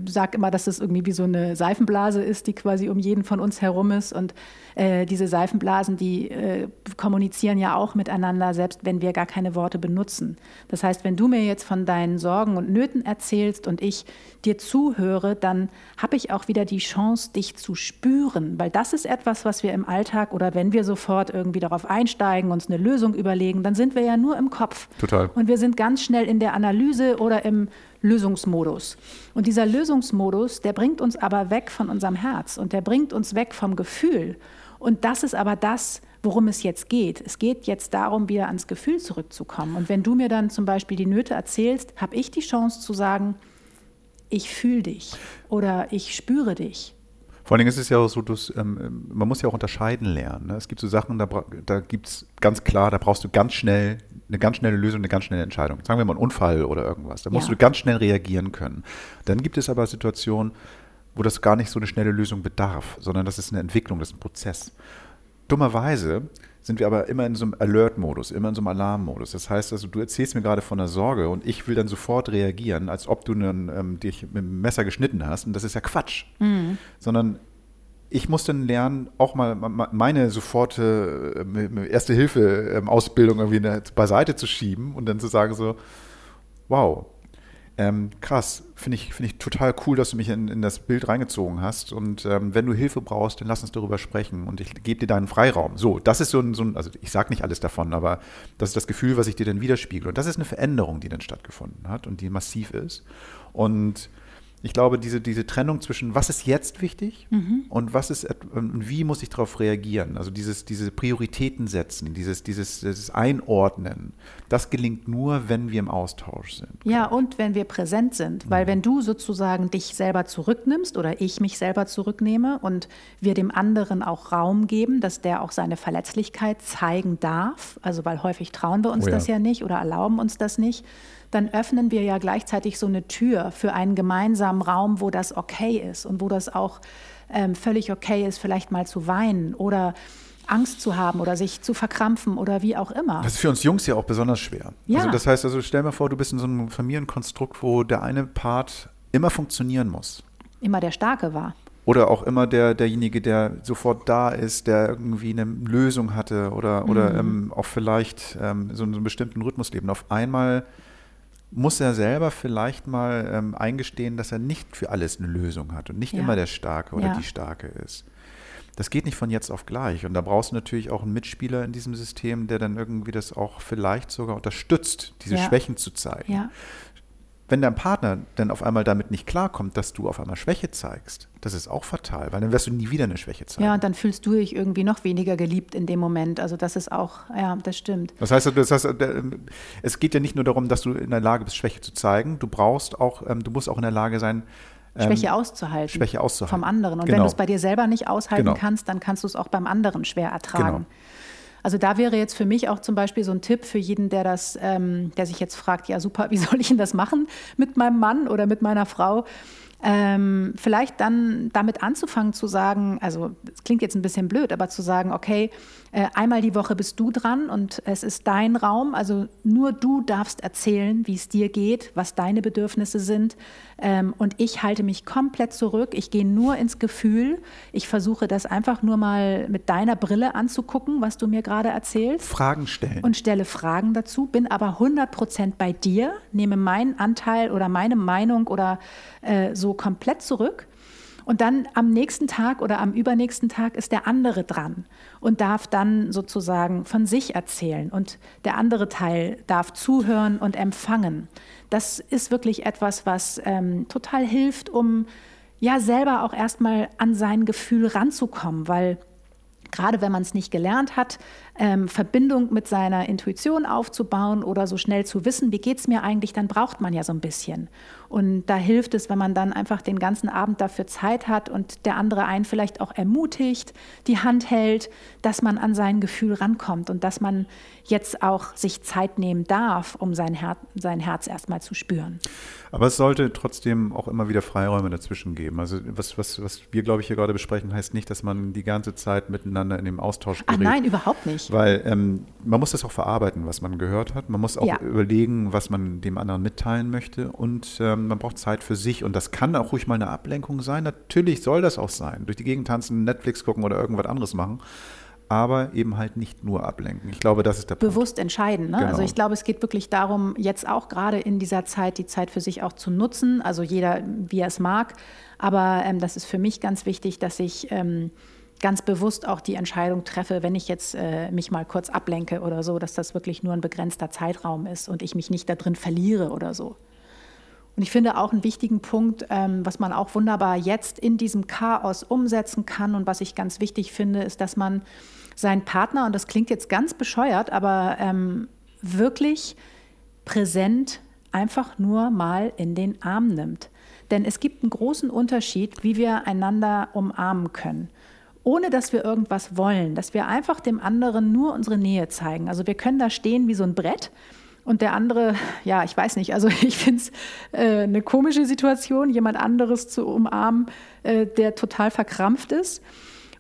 sage immer, dass es irgendwie wie so eine Seifenblase ist, die quasi um jeden von uns herum ist. Und äh, diese Seifenblasen, die äh, kommunizieren ja auch miteinander, selbst wenn wir gar keine Worte benutzen. Das heißt, wenn du mir jetzt von deinen Sorgen und Nöten erzählst und ich dir zuhöre, dann habe ich auch wieder die Chance, dich zu spüren, weil das ist etwas, was wir im Alltag oder wenn wir sofort irgendwie darauf einsteigen, uns eine Lösung überlegen, dann sind wir ja nur im Kopf. Total. Und wir sind ganz schnell in der Analyse oder im Lösungsmodus. Und dieser Lösungsmodus, der bringt uns aber weg von unserem Herz und der bringt uns weg vom Gefühl. Und das ist aber das, worum es jetzt geht. Es geht jetzt darum, wieder ans Gefühl zurückzukommen. Und wenn du mir dann zum Beispiel die Nöte erzählst, habe ich die Chance zu sagen, ich fühle dich oder ich spüre dich. Vor allen Dingen ist es ja auch so, dass, ähm, man muss ja auch unterscheiden lernen. Ne? Es gibt so Sachen, da, da gibt es ganz klar, da brauchst du ganz schnell eine ganz schnelle Lösung, eine ganz schnelle Entscheidung. Sagen wir mal einen Unfall oder irgendwas. Da musst ja. du ganz schnell reagieren können. Dann gibt es aber Situationen, wo das gar nicht so eine schnelle Lösung bedarf, sondern das ist eine Entwicklung, das ist ein Prozess. Dummerweise sind wir aber immer in so einem Alert-Modus, immer in so einem Alarm-Modus. Das heißt also, du erzählst mir gerade von einer Sorge und ich will dann sofort reagieren, als ob du einen, ähm, dich mit dem Messer geschnitten hast. Und das ist ja Quatsch. Mhm. Sondern ich muss dann lernen, auch mal meine soforte äh, Erste-Hilfe-Ausbildung ähm, irgendwie beiseite zu schieben und dann zu sagen so, wow, ähm, krass, finde ich, find ich total cool, dass du mich in, in das Bild reingezogen hast. Und ähm, wenn du Hilfe brauchst, dann lass uns darüber sprechen und ich gebe dir deinen Freiraum. So, das ist so ein, so ein also ich sage nicht alles davon, aber das ist das Gefühl, was ich dir dann widerspiegel. Und das ist eine Veränderung, die dann stattgefunden hat und die massiv ist. Und ich glaube, diese, diese Trennung zwischen, was ist jetzt wichtig mhm. und was ist und wie muss ich darauf reagieren, also dieses, diese Prioritäten setzen, dieses, dieses, dieses Einordnen, das gelingt nur, wenn wir im Austausch sind. Ja, und wenn wir präsent sind, weil mhm. wenn du sozusagen dich selber zurücknimmst oder ich mich selber zurücknehme und wir dem anderen auch Raum geben, dass der auch seine Verletzlichkeit zeigen darf, also weil häufig trauen wir uns oh ja. das ja nicht oder erlauben uns das nicht, dann öffnen wir ja gleichzeitig so eine Tür für einen gemeinsamen Raum, wo das okay ist und wo das auch ähm, völlig okay ist, vielleicht mal zu weinen oder Angst zu haben oder sich zu verkrampfen oder wie auch immer. Das ist für uns Jungs ja auch besonders schwer. Ja. Also das heißt, also stell mal vor, du bist in so einem Familienkonstrukt, wo der eine Part immer funktionieren muss. Immer der Starke war. Oder auch immer der, derjenige, der sofort da ist, der irgendwie eine Lösung hatte oder, oder mhm. ähm, auch vielleicht ähm, so einen bestimmten Rhythmus leben. Auf einmal muss er selber vielleicht mal ähm, eingestehen, dass er nicht für alles eine Lösung hat und nicht ja. immer der Starke oder ja. die Starke ist. Das geht nicht von jetzt auf gleich. Und da brauchst du natürlich auch einen Mitspieler in diesem System, der dann irgendwie das auch vielleicht sogar unterstützt, diese ja. Schwächen zu zeigen wenn dein Partner dann auf einmal damit nicht klarkommt, dass du auf einmal Schwäche zeigst, das ist auch fatal, weil dann wirst du nie wieder eine Schwäche zeigen. Ja, und dann fühlst du dich irgendwie noch weniger geliebt in dem Moment. Also das ist auch, ja, das stimmt. Das heißt, das heißt es geht ja nicht nur darum, dass du in der Lage bist, Schwäche zu zeigen. Du brauchst auch, ähm, du musst auch in der Lage sein, ähm, Schwäche auszuhalten. Schwäche auszuhalten. Vom anderen. Und genau. wenn du es bei dir selber nicht aushalten genau. kannst, dann kannst du es auch beim anderen schwer ertragen. Genau. Also da wäre jetzt für mich auch zum Beispiel so ein Tipp für jeden, der das, ähm, der sich jetzt fragt, ja super, wie soll ich denn das machen mit meinem Mann oder mit meiner Frau? Ähm, vielleicht dann damit anzufangen zu sagen, also es klingt jetzt ein bisschen blöd, aber zu sagen, okay, äh, einmal die Woche bist du dran und es ist dein Raum, also nur du darfst erzählen, wie es dir geht, was deine Bedürfnisse sind ähm, und ich halte mich komplett zurück, ich gehe nur ins Gefühl, ich versuche das einfach nur mal mit deiner Brille anzugucken, was du mir gerade erzählst. Fragen stellen. Und stelle Fragen dazu, bin aber 100 Prozent bei dir, nehme meinen Anteil oder meine Meinung oder äh, so so komplett zurück. Und dann am nächsten Tag oder am übernächsten Tag ist der andere dran und darf dann sozusagen von sich erzählen. Und der andere Teil darf zuhören und empfangen. Das ist wirklich etwas, was ähm, total hilft, um ja selber auch erstmal an sein Gefühl ranzukommen, weil gerade wenn man es nicht gelernt hat, ähm, Verbindung mit seiner Intuition aufzubauen oder so schnell zu wissen, wie geht es mir eigentlich, dann braucht man ja so ein bisschen. Und da hilft es, wenn man dann einfach den ganzen Abend dafür Zeit hat und der andere einen vielleicht auch ermutigt, die Hand hält, dass man an sein Gefühl rankommt und dass man jetzt auch sich Zeit nehmen darf, um sein, Her sein Herz erstmal zu spüren. Aber es sollte trotzdem auch immer wieder Freiräume dazwischen geben. Also was, was, was wir, glaube ich, hier gerade besprechen, heißt nicht, dass man die ganze Zeit miteinander in dem Austausch gerät. Ah, nein, überhaupt nicht. Weil ähm, man muss das auch verarbeiten, was man gehört hat. Man muss auch ja. überlegen, was man dem anderen mitteilen möchte. Und ähm, man braucht Zeit für sich. Und das kann auch ruhig mal eine Ablenkung sein. Natürlich soll das auch sein. Durch die Gegend tanzen, Netflix gucken oder irgendwas anderes machen aber eben halt nicht nur ablenken. Ich glaube, das ist der Punkt. Bewusst entscheiden. Ne? Genau. Also ich glaube, es geht wirklich darum, jetzt auch gerade in dieser Zeit die Zeit für sich auch zu nutzen. Also jeder, wie er es mag. Aber ähm, das ist für mich ganz wichtig, dass ich ähm, ganz bewusst auch die Entscheidung treffe, wenn ich jetzt äh, mich mal kurz ablenke oder so, dass das wirklich nur ein begrenzter Zeitraum ist und ich mich nicht da drin verliere oder so. Und ich finde auch einen wichtigen Punkt, ähm, was man auch wunderbar jetzt in diesem Chaos umsetzen kann und was ich ganz wichtig finde, ist, dass man seinen Partner, und das klingt jetzt ganz bescheuert, aber ähm, wirklich präsent einfach nur mal in den Arm nimmt. Denn es gibt einen großen Unterschied, wie wir einander umarmen können ohne dass wir irgendwas wollen, dass wir einfach dem anderen nur unsere Nähe zeigen. Also wir können da stehen wie so ein Brett und der andere, ja, ich weiß nicht, also ich finde es äh, eine komische Situation, jemand anderes zu umarmen, äh, der total verkrampft ist.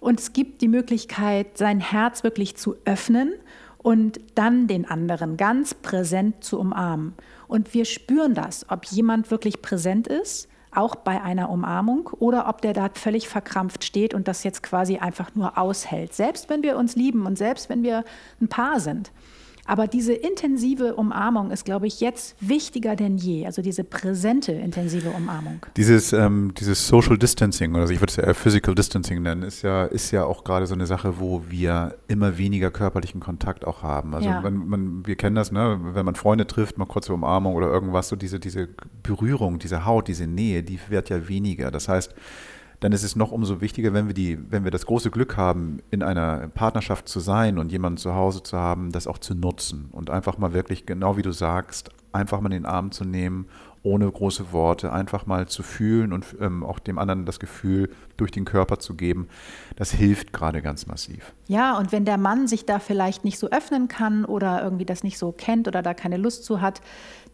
Und es gibt die Möglichkeit, sein Herz wirklich zu öffnen und dann den anderen ganz präsent zu umarmen. Und wir spüren das, ob jemand wirklich präsent ist auch bei einer Umarmung oder ob der da völlig verkrampft steht und das jetzt quasi einfach nur aushält. Selbst wenn wir uns lieben und selbst wenn wir ein Paar sind. Aber diese intensive Umarmung ist, glaube ich, jetzt wichtiger denn je. Also diese präsente, intensive Umarmung. Dieses, ähm, dieses Social Distancing, also ich würde es ja eher Physical Distancing nennen, ist ja, ist ja auch gerade so eine Sache, wo wir immer weniger körperlichen Kontakt auch haben. Also ja. man, man, wir kennen das, ne? wenn man Freunde trifft, mal kurze Umarmung oder irgendwas, so diese, diese Berührung, diese Haut, diese Nähe, die wird ja weniger. Das heißt, dann ist es noch umso wichtiger, wenn wir, die, wenn wir das große Glück haben, in einer Partnerschaft zu sein und jemanden zu Hause zu haben, das auch zu nutzen und einfach mal wirklich, genau wie du sagst, einfach mal den Arm zu nehmen ohne große Worte, einfach mal zu fühlen und ähm, auch dem anderen das Gefühl durch den Körper zu geben, das hilft gerade ganz massiv. Ja, und wenn der Mann sich da vielleicht nicht so öffnen kann oder irgendwie das nicht so kennt oder da keine Lust zu hat,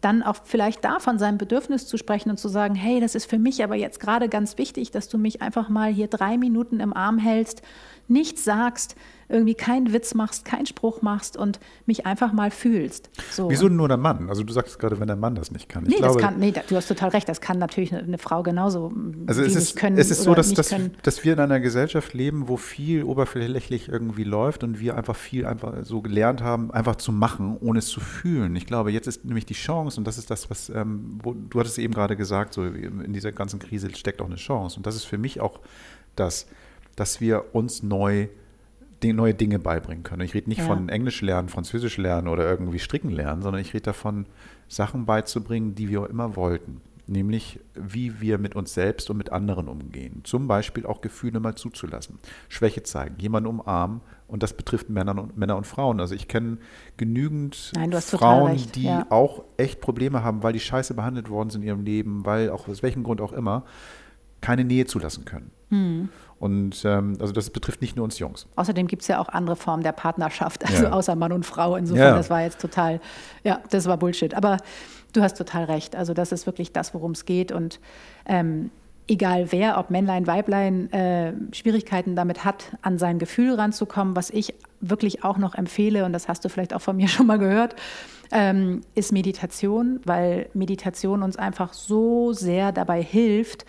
dann auch vielleicht da von seinem Bedürfnis zu sprechen und zu sagen, hey, das ist für mich aber jetzt gerade ganz wichtig, dass du mich einfach mal hier drei Minuten im Arm hältst, nichts sagst, irgendwie keinen Witz machst, keinen Spruch machst und mich einfach mal fühlst. So. Wieso nur der Mann? Also du sagst gerade, wenn der Mann das nicht kann. Ich nee, glaube, das kann, nee, du hast total recht, das kann natürlich eine Frau genauso also es ist, können. Es ist so, dass, dass, dass, wir in einer Gesellschaft leben, wo viel oberflächlich irgendwie läuft und wir einfach viel einfach so gelernt haben, einfach zu machen, ohne es zu fühlen. Ich glaube, jetzt ist nämlich die Chance und das ist das, was ähm, wo, du hattest eben gerade gesagt, so in dieser ganzen Krise steckt auch eine Chance und das ist für mich auch das, dass wir uns neu neue Dinge beibringen können. Ich rede nicht ja. von Englisch lernen, Französisch lernen oder irgendwie stricken lernen, sondern ich rede davon, Sachen beizubringen, die wir immer wollten. Nämlich, wie wir mit uns selbst und mit anderen umgehen. Zum Beispiel auch Gefühle mal zuzulassen. Schwäche zeigen, jemanden umarmen. Und das betrifft Männer und, Männer und Frauen. Also ich kenne genügend Nein, Frauen, die ja. auch echt Probleme haben, weil die scheiße behandelt worden sind in ihrem Leben, weil auch aus welchem Grund auch immer, keine Nähe zulassen können. Hm. Und ähm, also das betrifft nicht nur uns Jungs. Außerdem gibt es ja auch andere Formen der Partnerschaft, also ja. außer Mann und Frau. Insofern, ja. das war jetzt total, ja, das war Bullshit. Aber du hast total recht. Also das ist wirklich das, worum es geht. Und ähm, egal wer, ob Männlein, Weiblein, äh, Schwierigkeiten damit hat, an sein Gefühl ranzukommen, was ich wirklich auch noch empfehle, und das hast du vielleicht auch von mir schon mal gehört, ähm, ist Meditation, weil Meditation uns einfach so sehr dabei hilft,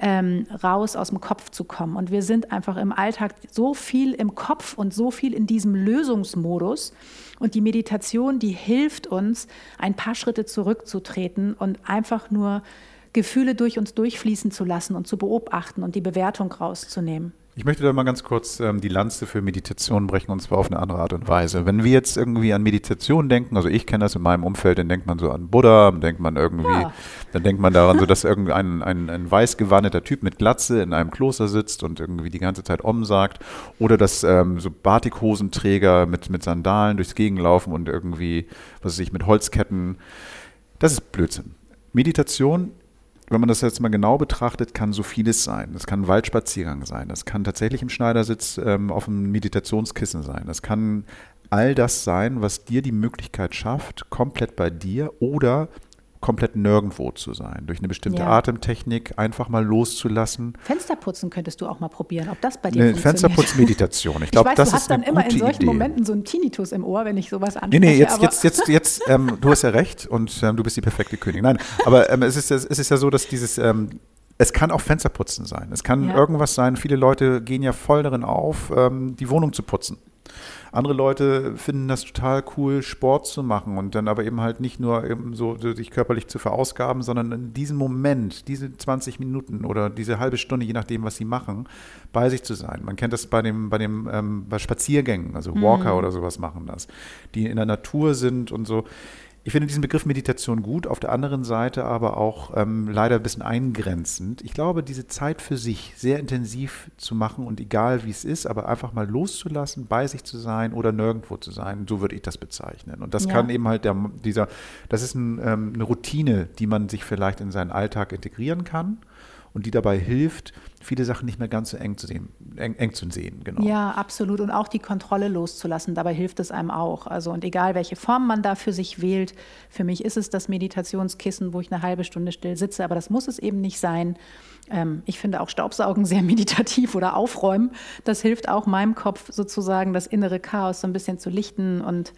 ähm, raus aus dem Kopf zu kommen. Und wir sind einfach im Alltag so viel im Kopf und so viel in diesem Lösungsmodus. Und die Meditation, die hilft uns, ein paar Schritte zurückzutreten und einfach nur Gefühle durch uns durchfließen zu lassen und zu beobachten und die Bewertung rauszunehmen. Ich möchte da mal ganz kurz ähm, die Lanze für Meditation brechen und zwar auf eine andere Art und Weise. Wenn wir jetzt irgendwie an Meditation denken, also ich kenne das in meinem Umfeld, dann denkt man so an Buddha, dann denkt man irgendwie, ja. dann denkt man daran, so dass irgendein ein, ein weiß gewandeter Typ mit Glatze in einem Kloster sitzt und irgendwie die ganze Zeit Om sagt. Oder dass ähm, so Batikhosenträger mit, mit Sandalen durchs Gegend laufen und irgendwie, was weiß ich, mit Holzketten. Das ist Blödsinn. Meditation wenn man das jetzt mal genau betrachtet, kann so vieles sein. Das kann ein Waldspaziergang sein. Das kann tatsächlich im Schneidersitz ähm, auf einem Meditationskissen sein. Das kann all das sein, was dir die Möglichkeit schafft, komplett bei dir oder komplett nirgendwo zu sein. Durch eine bestimmte ja. Atemtechnik einfach mal loszulassen. Fensterputzen könntest du auch mal probieren, ob das bei dir eine funktioniert. Fensterputzmeditation. Ich glaube, das du hast dann immer in solchen Idee. Momenten so einen Tinnitus im Ohr, wenn ich sowas anspreche. Nee, nee, jetzt, jetzt, jetzt, jetzt ähm, du hast ja recht und ähm, du bist die perfekte Königin. Nein, aber ähm, es, ist, es ist ja so, dass dieses ähm, es kann auch Fensterputzen sein. Es kann ja. irgendwas sein. Viele Leute gehen ja voll darin auf, ähm, die Wohnung zu putzen. Andere Leute finden das total cool, Sport zu machen und dann aber eben halt nicht nur eben so sich körperlich zu verausgaben, sondern in diesem Moment, diese 20 Minuten oder diese halbe Stunde, je nachdem, was sie machen, bei sich zu sein. Man kennt das bei dem, bei dem, ähm, bei Spaziergängen, also Walker mhm. oder sowas machen das, die in der Natur sind und so ich finde diesen Begriff Meditation gut, auf der anderen Seite aber auch ähm, leider ein bisschen eingrenzend. Ich glaube, diese Zeit für sich sehr intensiv zu machen und egal wie es ist, aber einfach mal loszulassen, bei sich zu sein oder nirgendwo zu sein, so würde ich das bezeichnen. Und das ja. kann eben halt der, dieser, das ist ein, ähm, eine Routine, die man sich vielleicht in seinen Alltag integrieren kann und die dabei hilft, viele Sachen nicht mehr ganz so eng zu sehen, eng, eng zu sehen, genau. Ja, absolut. Und auch die Kontrolle loszulassen, dabei hilft es einem auch. Also und egal welche Form man da für sich wählt, für mich ist es das Meditationskissen, wo ich eine halbe Stunde still sitze, aber das muss es eben nicht sein. Ähm, ich finde auch Staubsaugen sehr meditativ oder aufräumen. Das hilft auch meinem Kopf sozusagen, das innere Chaos so ein bisschen zu lichten und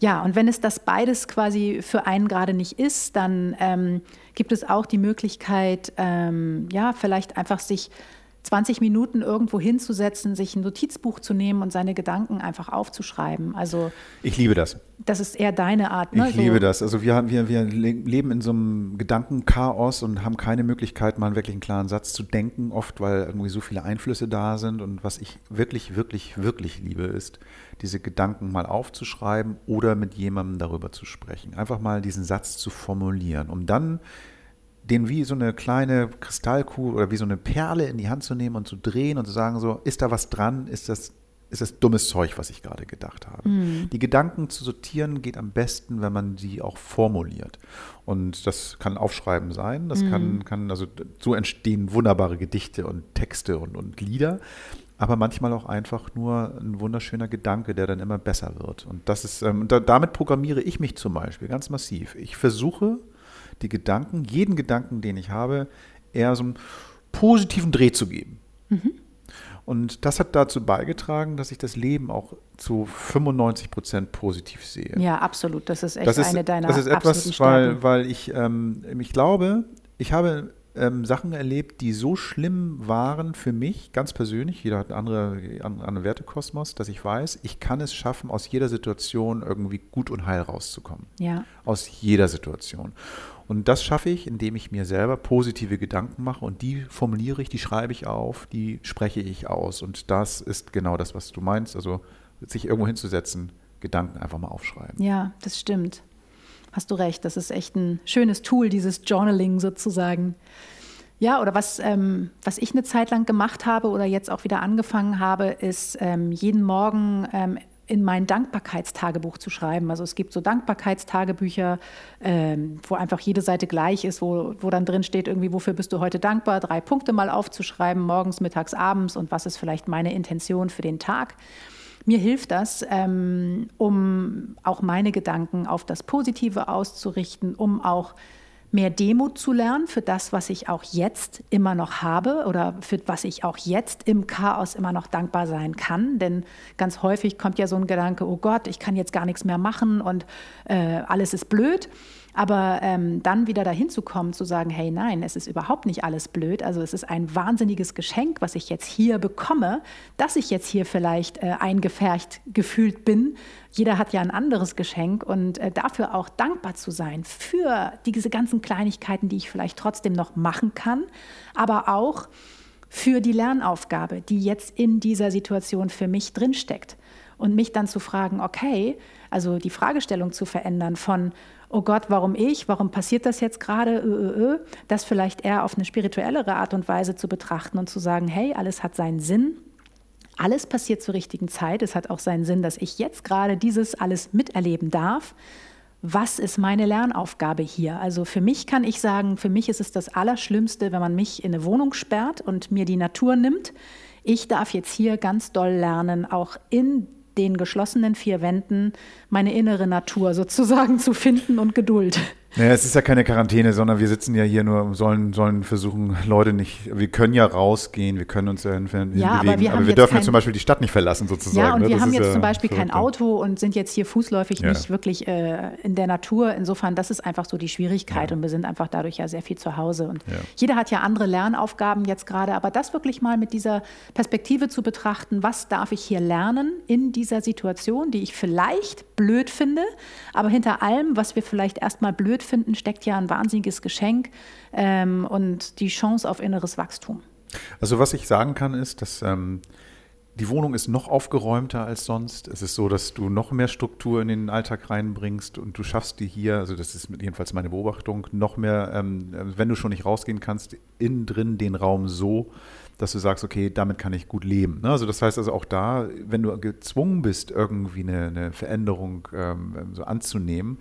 ja, und wenn es das beides quasi für einen gerade nicht ist, dann ähm, gibt es auch die Möglichkeit, ähm, ja, vielleicht einfach sich 20 Minuten irgendwo hinzusetzen, sich ein Notizbuch zu nehmen und seine Gedanken einfach aufzuschreiben. Also ich liebe das. Das ist eher deine Art. Ne? Ich so. liebe das. Also wir, wir, wir leben in so einem Gedankenchaos und haben keine Möglichkeit, mal wirklich einen klaren Satz zu denken, oft weil irgendwie so viele Einflüsse da sind. Und was ich wirklich, wirklich, wirklich liebe, ist, diese Gedanken mal aufzuschreiben oder mit jemandem darüber zu sprechen. Einfach mal diesen Satz zu formulieren, um dann den wie so eine kleine Kristallkugel oder wie so eine Perle in die Hand zu nehmen und zu drehen und zu sagen, so, ist da was dran? Ist das, ist das dummes Zeug, was ich gerade gedacht habe? Mhm. Die Gedanken zu sortieren geht am besten, wenn man sie auch formuliert. Und das kann Aufschreiben sein, das mhm. kann, kann, also so entstehen wunderbare Gedichte und Texte und, und Lieder aber manchmal auch einfach nur ein wunderschöner Gedanke, der dann immer besser wird. Und das ist, ähm, da, damit programmiere ich mich zum Beispiel ganz massiv. Ich versuche die Gedanken, jeden Gedanken, den ich habe, eher so einen positiven Dreh zu geben. Mhm. Und das hat dazu beigetragen, dass ich das Leben auch zu 95 Prozent positiv sehe. Ja, absolut. Das ist echt das ist, eine deiner Das ist etwas, weil, weil ich, ähm, ich glaube, ich habe ähm, Sachen erlebt, die so schlimm waren für mich, ganz persönlich, jeder hat einen andere, andere Wertekosmos, dass ich weiß, ich kann es schaffen, aus jeder Situation irgendwie gut und heil rauszukommen. Ja. Aus jeder Situation. Und das schaffe ich, indem ich mir selber positive Gedanken mache und die formuliere ich, die schreibe ich auf, die spreche ich aus. Und das ist genau das, was du meinst. Also sich irgendwo hinzusetzen, Gedanken einfach mal aufschreiben. Ja, das stimmt. Hast du recht. Das ist echt ein schönes Tool, dieses Journaling sozusagen. Ja, oder was, ähm, was ich eine Zeit lang gemacht habe oder jetzt auch wieder angefangen habe, ist ähm, jeden Morgen ähm, in mein Dankbarkeitstagebuch zu schreiben. Also es gibt so Dankbarkeitstagebücher, ähm, wo einfach jede Seite gleich ist, wo, wo dann drin steht, irgendwie, wofür bist du heute dankbar, drei Punkte mal aufzuschreiben, morgens, mittags, abends und was ist vielleicht meine Intention für den Tag. Mir hilft das, ähm, um auch meine Gedanken auf das Positive auszurichten, um auch mehr Demut zu lernen für das, was ich auch jetzt immer noch habe oder für was ich auch jetzt im Chaos immer noch dankbar sein kann. Denn ganz häufig kommt ja so ein Gedanke, oh Gott, ich kann jetzt gar nichts mehr machen und äh, alles ist blöd. Aber ähm, dann wieder dahin zu kommen, zu sagen, hey nein, es ist überhaupt nicht alles blöd. Also es ist ein wahnsinniges Geschenk, was ich jetzt hier bekomme, dass ich jetzt hier vielleicht äh, eingefärcht gefühlt bin. Jeder hat ja ein anderes Geschenk und äh, dafür auch dankbar zu sein für diese ganzen Kleinigkeiten, die ich vielleicht trotzdem noch machen kann, aber auch für die Lernaufgabe, die jetzt in dieser Situation für mich drinsteckt. Und mich dann zu fragen, okay, also die Fragestellung zu verändern von, oh Gott, warum ich, warum passiert das jetzt gerade, das vielleicht eher auf eine spirituellere Art und Weise zu betrachten und zu sagen, hey, alles hat seinen Sinn, alles passiert zur richtigen Zeit, es hat auch seinen Sinn, dass ich jetzt gerade dieses alles miterleben darf. Was ist meine Lernaufgabe hier? Also für mich kann ich sagen, für mich ist es das Allerschlimmste, wenn man mich in eine Wohnung sperrt und mir die Natur nimmt. Ich darf jetzt hier ganz doll lernen, auch in den geschlossenen vier Wänden meine innere Natur sozusagen zu finden und Geduld. Naja, es ist ja keine Quarantäne, sondern wir sitzen ja hier nur, sollen, sollen versuchen, Leute nicht, wir können ja rausgehen, wir können uns ja hinbewegen, ja, aber wir, aber wir dürfen kein, zum Beispiel die Stadt nicht verlassen sozusagen. Ja, und ne? wir das haben jetzt ja zum Beispiel kein Auto und sind jetzt hier fußläufig ja. nicht wirklich äh, in der Natur. Insofern, das ist einfach so die Schwierigkeit ja. und wir sind einfach dadurch ja sehr viel zu Hause. Und jeder hat ja andere Lernaufgaben jetzt gerade, aber das wirklich mal mit dieser Perspektive zu betrachten, was darf ich hier lernen in dieser Situation, die ich vielleicht blöd finde, aber hinter allem, was wir vielleicht erstmal blöd blöd finden, steckt ja ein wahnsinniges Geschenk ähm, und die Chance auf inneres Wachstum. Also was ich sagen kann, ist, dass ähm, die Wohnung ist noch aufgeräumter als sonst. Es ist so, dass du noch mehr Struktur in den Alltag reinbringst und du schaffst dir hier, also das ist jedenfalls meine Beobachtung, noch mehr, ähm, wenn du schon nicht rausgehen kannst, innen drin den Raum so, dass du sagst, okay, damit kann ich gut leben. Ne? Also das heißt also auch da, wenn du gezwungen bist, irgendwie eine, eine Veränderung ähm, so anzunehmen,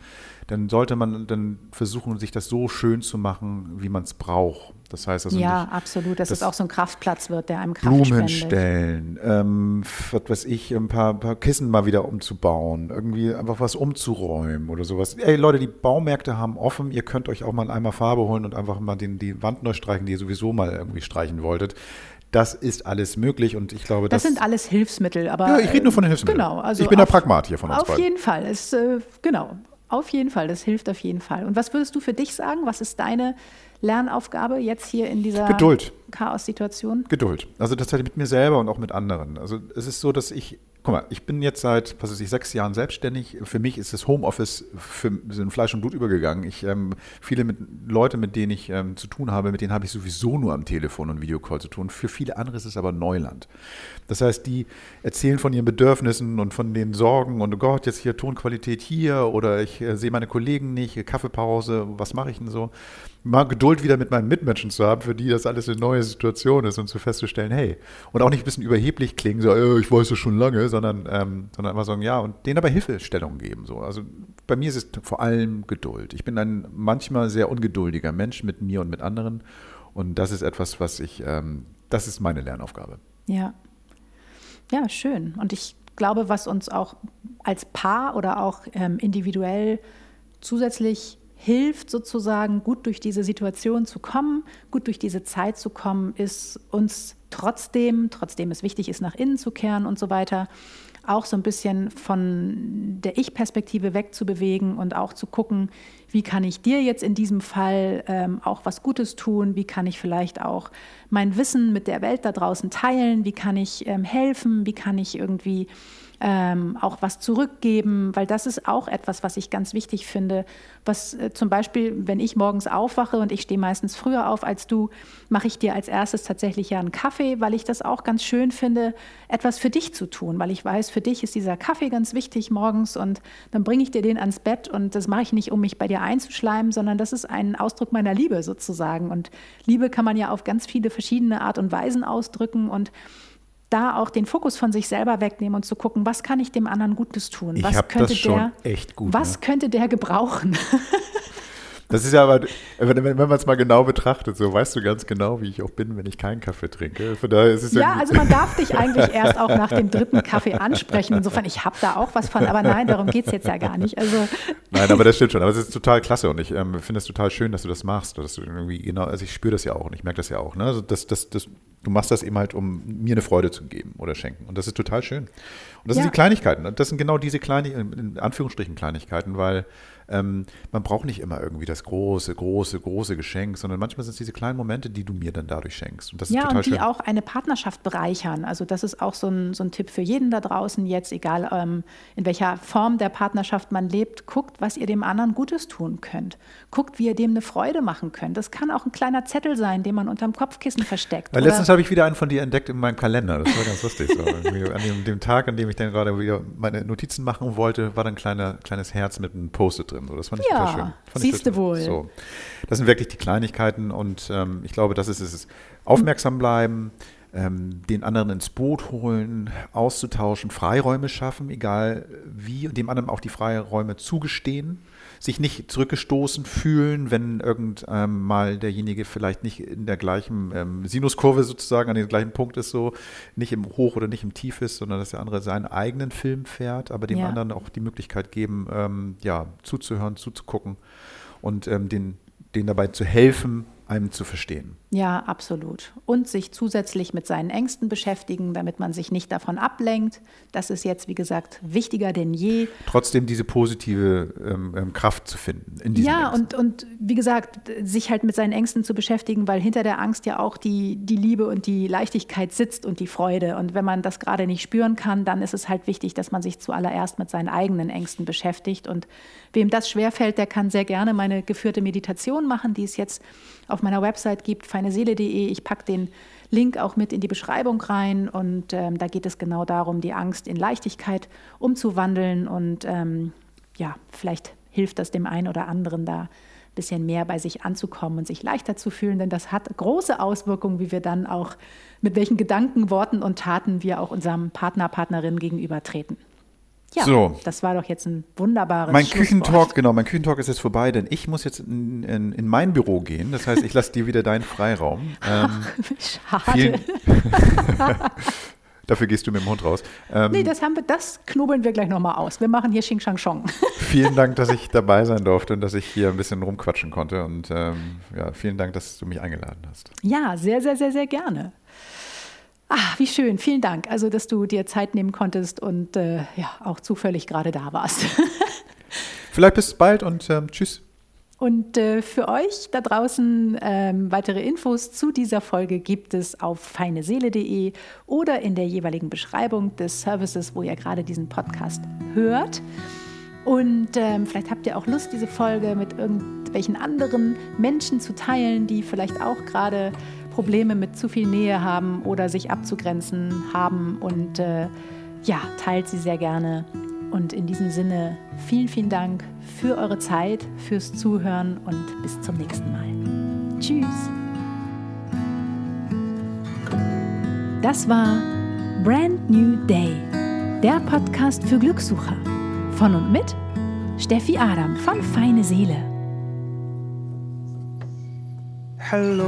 dann sollte man dann versuchen, sich das so schön zu machen, wie man es braucht. Das heißt also ja, nicht, absolut, dass das es auch so ein Kraftplatz wird, der einem Kraft Blumen spendet. stellen, ähm, was weiß ich, ein paar, paar, Kissen mal wieder umzubauen, irgendwie einfach was umzuräumen oder sowas. Ey Leute, die Baumärkte haben offen, ihr könnt euch auch mal einmal Farbe holen und einfach mal den, die Wand neu streichen, die ihr sowieso mal irgendwie streichen wolltet. Das ist alles möglich und ich glaube, das, das sind alles Hilfsmittel. Aber, ja, ich rede nur von den Hilfsmitteln. Genau, also ich bin auf, der Pragmat hier von uns Auf beiden. jeden Fall, es, äh, genau. Auf jeden Fall, das hilft auf jeden Fall. Und was würdest du für dich sagen? Was ist deine Lernaufgabe jetzt hier in dieser Chaos-Situation? Geduld. Also tatsächlich mit mir selber und auch mit anderen. Also es ist so, dass ich guck mal, ich bin jetzt seit, was weiß ich, sechs Jahren selbstständig. Für mich ist das Homeoffice für, in Fleisch und Blut übergegangen. Ich, ähm, viele mit, Leute, mit denen ich ähm, zu tun habe, mit denen habe ich sowieso nur am Telefon und Videocall zu tun. Für viele andere ist es aber Neuland. Das heißt, die erzählen von ihren Bedürfnissen und von den Sorgen und oh Gott, jetzt hier Tonqualität hier oder ich äh, sehe meine Kollegen nicht, Kaffeepause, was mache ich denn so? Mal Geduld wieder mit meinen Mitmenschen zu haben, für die das alles eine neue Situation ist und zu festzustellen, hey, und auch nicht ein bisschen überheblich klingen, so, äh, ich weiß es schon lange, sondern, ähm, sondern einfach sagen, ja, und denen aber Hilfestellung geben. So. Also bei mir ist es vor allem Geduld. Ich bin ein manchmal sehr ungeduldiger Mensch mit mir und mit anderen. Und das ist etwas, was ich, ähm, das ist meine Lernaufgabe. Ja. Ja, schön. Und ich glaube, was uns auch als Paar oder auch ähm, individuell zusätzlich hilft, sozusagen gut durch diese Situation zu kommen, gut durch diese Zeit zu kommen, ist uns trotzdem, trotzdem es wichtig ist, nach innen zu kehren und so weiter, auch so ein bisschen von der Ich-Perspektive wegzubewegen und auch zu gucken, wie kann ich dir jetzt in diesem Fall ähm, auch was Gutes tun, wie kann ich vielleicht auch mein Wissen mit der Welt da draußen teilen, wie kann ich ähm, helfen, wie kann ich irgendwie ähm, auch was zurückgeben, weil das ist auch etwas, was ich ganz wichtig finde. Was äh, zum Beispiel, wenn ich morgens aufwache und ich stehe meistens früher auf als du, mache ich dir als erstes tatsächlich ja einen Kaffee, weil ich das auch ganz schön finde, etwas für dich zu tun, weil ich weiß, für dich ist dieser Kaffee ganz wichtig morgens und dann bringe ich dir den ans Bett und das mache ich nicht, um mich bei dir einzuschleimen, sondern das ist ein Ausdruck meiner Liebe sozusagen. Und Liebe kann man ja auf ganz viele verschiedene Art und Weisen ausdrücken und da auch den Fokus von sich selber wegnehmen und zu gucken, was kann ich dem anderen Gutes tun? Ich was könnte der, echt gut. Was ne? könnte der gebrauchen? Das ist ja aber, wenn, wenn man es mal genau betrachtet, so weißt du ganz genau, wie ich auch bin, wenn ich keinen Kaffee trinke. Von daher ist es ja, also man darf dich eigentlich erst auch nach dem dritten Kaffee ansprechen. Insofern, ich habe da auch was von, aber nein, darum geht es jetzt ja gar nicht. Also nein, aber das stimmt schon. Aber es ist total klasse und ich ähm, finde es total schön, dass du das machst. Dass du irgendwie genau, also ich spüre das ja auch und ich merke das ja auch. Ne? Also das, das, das, du machst das eben halt, um mir eine Freude zu geben oder schenken. Und das ist total schön. Und das Ja. sind die Kleinigkeiten. Das sind genau diese kleinen, in Anführungsstrichen Kleinigkeiten, weil ähm, man braucht nicht immer irgendwie das große, große, große Geschenk, sondern manchmal sind es diese kleinen Momente, die du mir dann dadurch schenkst. Und das ist Ja, total und die schön. auch eine Partnerschaft bereichern. Also das ist auch so ein, so ein Tipp für jeden da draußen jetzt, egal ähm, in welcher Form der Partnerschaft man lebt, guckt, was ihr dem anderen Gutes tun könnt. Guckt, wie ihr dem eine Freude machen könnt. Das kann auch ein kleiner Zettel sein, den man unterm Kopfkissen versteckt. Weil letztens habe ich wieder einen von dir entdeckt in meinem Kalender. Das war ganz lustig. So. An dem, dem Tag, an dem ich dann gerade wieder meine Notizen machen wollte, war dann ein kleiner, kleines Herz mit einem Post-it drin. So, das fand ich Ja, total schön. Fand siehste total- wohl. So. Das sind wirklich die Kleinigkeiten und ähm, ich glaube, das ist es. Aufmerksam bleiben, ähm, den anderen ins Boot holen, auszutauschen, Freiräume schaffen, egal wie, und dem anderen auch die Freiräume zugestehen, sich nicht zurückgestoßen fühlen, wenn irgend ähm, mal derjenige vielleicht nicht in der gleichen ähm, Sinuskurve sozusagen an dem gleichen Punkt ist, so nicht im Hoch oder nicht im Tief ist, sondern dass der andere seinen eigenen Film fährt, aber dem Ja. anderen auch die Möglichkeit geben, ähm, ja, zuzuhören, zuzugucken und ähm, den, denen dabei zu helfen, einem zu verstehen. Ja, absolut. Und sich zusätzlich mit seinen Ängsten beschäftigen, damit man sich nicht davon ablenkt. Das ist jetzt, wie gesagt, wichtiger denn je. Trotzdem diese positive ähm, ähm, Kraft zu finden in Ja, Ängsten. und, und wie gesagt, sich halt mit seinen Ängsten zu beschäftigen, weil hinter der Angst ja auch die, die Liebe und die Leichtigkeit sitzt und die Freude. Und wenn man das gerade nicht spüren kann, dann ist es halt wichtig, dass man sich zuallererst mit seinen eigenen Ängsten beschäftigt. Und wem das schwerfällt, der kann sehr gerne meine geführte Meditation machen, die es jetzt auf meiner Website gibt, feineseele.de. Ich packe den Link auch mit in die Beschreibung rein und ähm, da geht es genau darum, die Angst in Leichtigkeit umzuwandeln und ähm, ja, vielleicht hilft das dem einen oder anderen da ein bisschen mehr bei sich anzukommen und sich leichter zu fühlen, denn das hat große Auswirkungen, wie wir dann auch mit welchen Gedanken, Worten und Taten wir auch unserem Partner, Partnerin gegenüber treten. Ja, So. das war doch jetzt ein wunderbares Mein. Küchentalk, genau, mein Küchentalk ist jetzt vorbei, denn ich muss jetzt in, in, in mein Büro gehen. Das heißt, ich lasse dir wieder deinen Freiraum. Ähm, Schade. vielen, dafür gehst du mit dem Hund raus. Ähm, Nee, das haben wir, das knobeln wir gleich nochmal aus. Wir machen hier Xing Shang Shong. vielen Dank, dass ich dabei sein durfte und dass ich hier ein bisschen rumquatschen konnte. Und ähm, ja, vielen Dank, dass du mich eingeladen hast. Ja, sehr, sehr, sehr, sehr gerne. Ah, wie schön. Vielen Dank. Also, dass du dir Zeit nehmen konntest und äh, ja, auch zufällig gerade da warst. Vielleicht bis bald und ähm, tschüss. Und äh, für euch da draußen ähm, weitere Infos zu dieser Folge gibt es auf feineseele.de oder in der jeweiligen Beschreibung des Services, wo ihr gerade diesen Podcast hört. Und ähm, vielleicht habt ihr auch Lust, diese Folge mit irgendwelchen anderen Menschen zu teilen, die vielleicht auch gerade Probleme mit zu viel Nähe haben oder sich abzugrenzen haben. Und äh, ja, teilt sie sehr gerne. Und in diesem Sinne, vielen, vielen Dank für eure Zeit, fürs Zuhören und bis zum nächsten Mal. Tschüss. Das war Brand New Day, der Podcast für Glückssucher. Von und mit Steffi Adam von Feine Seele. Hello,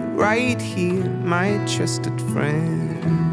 right here, my trusted friend.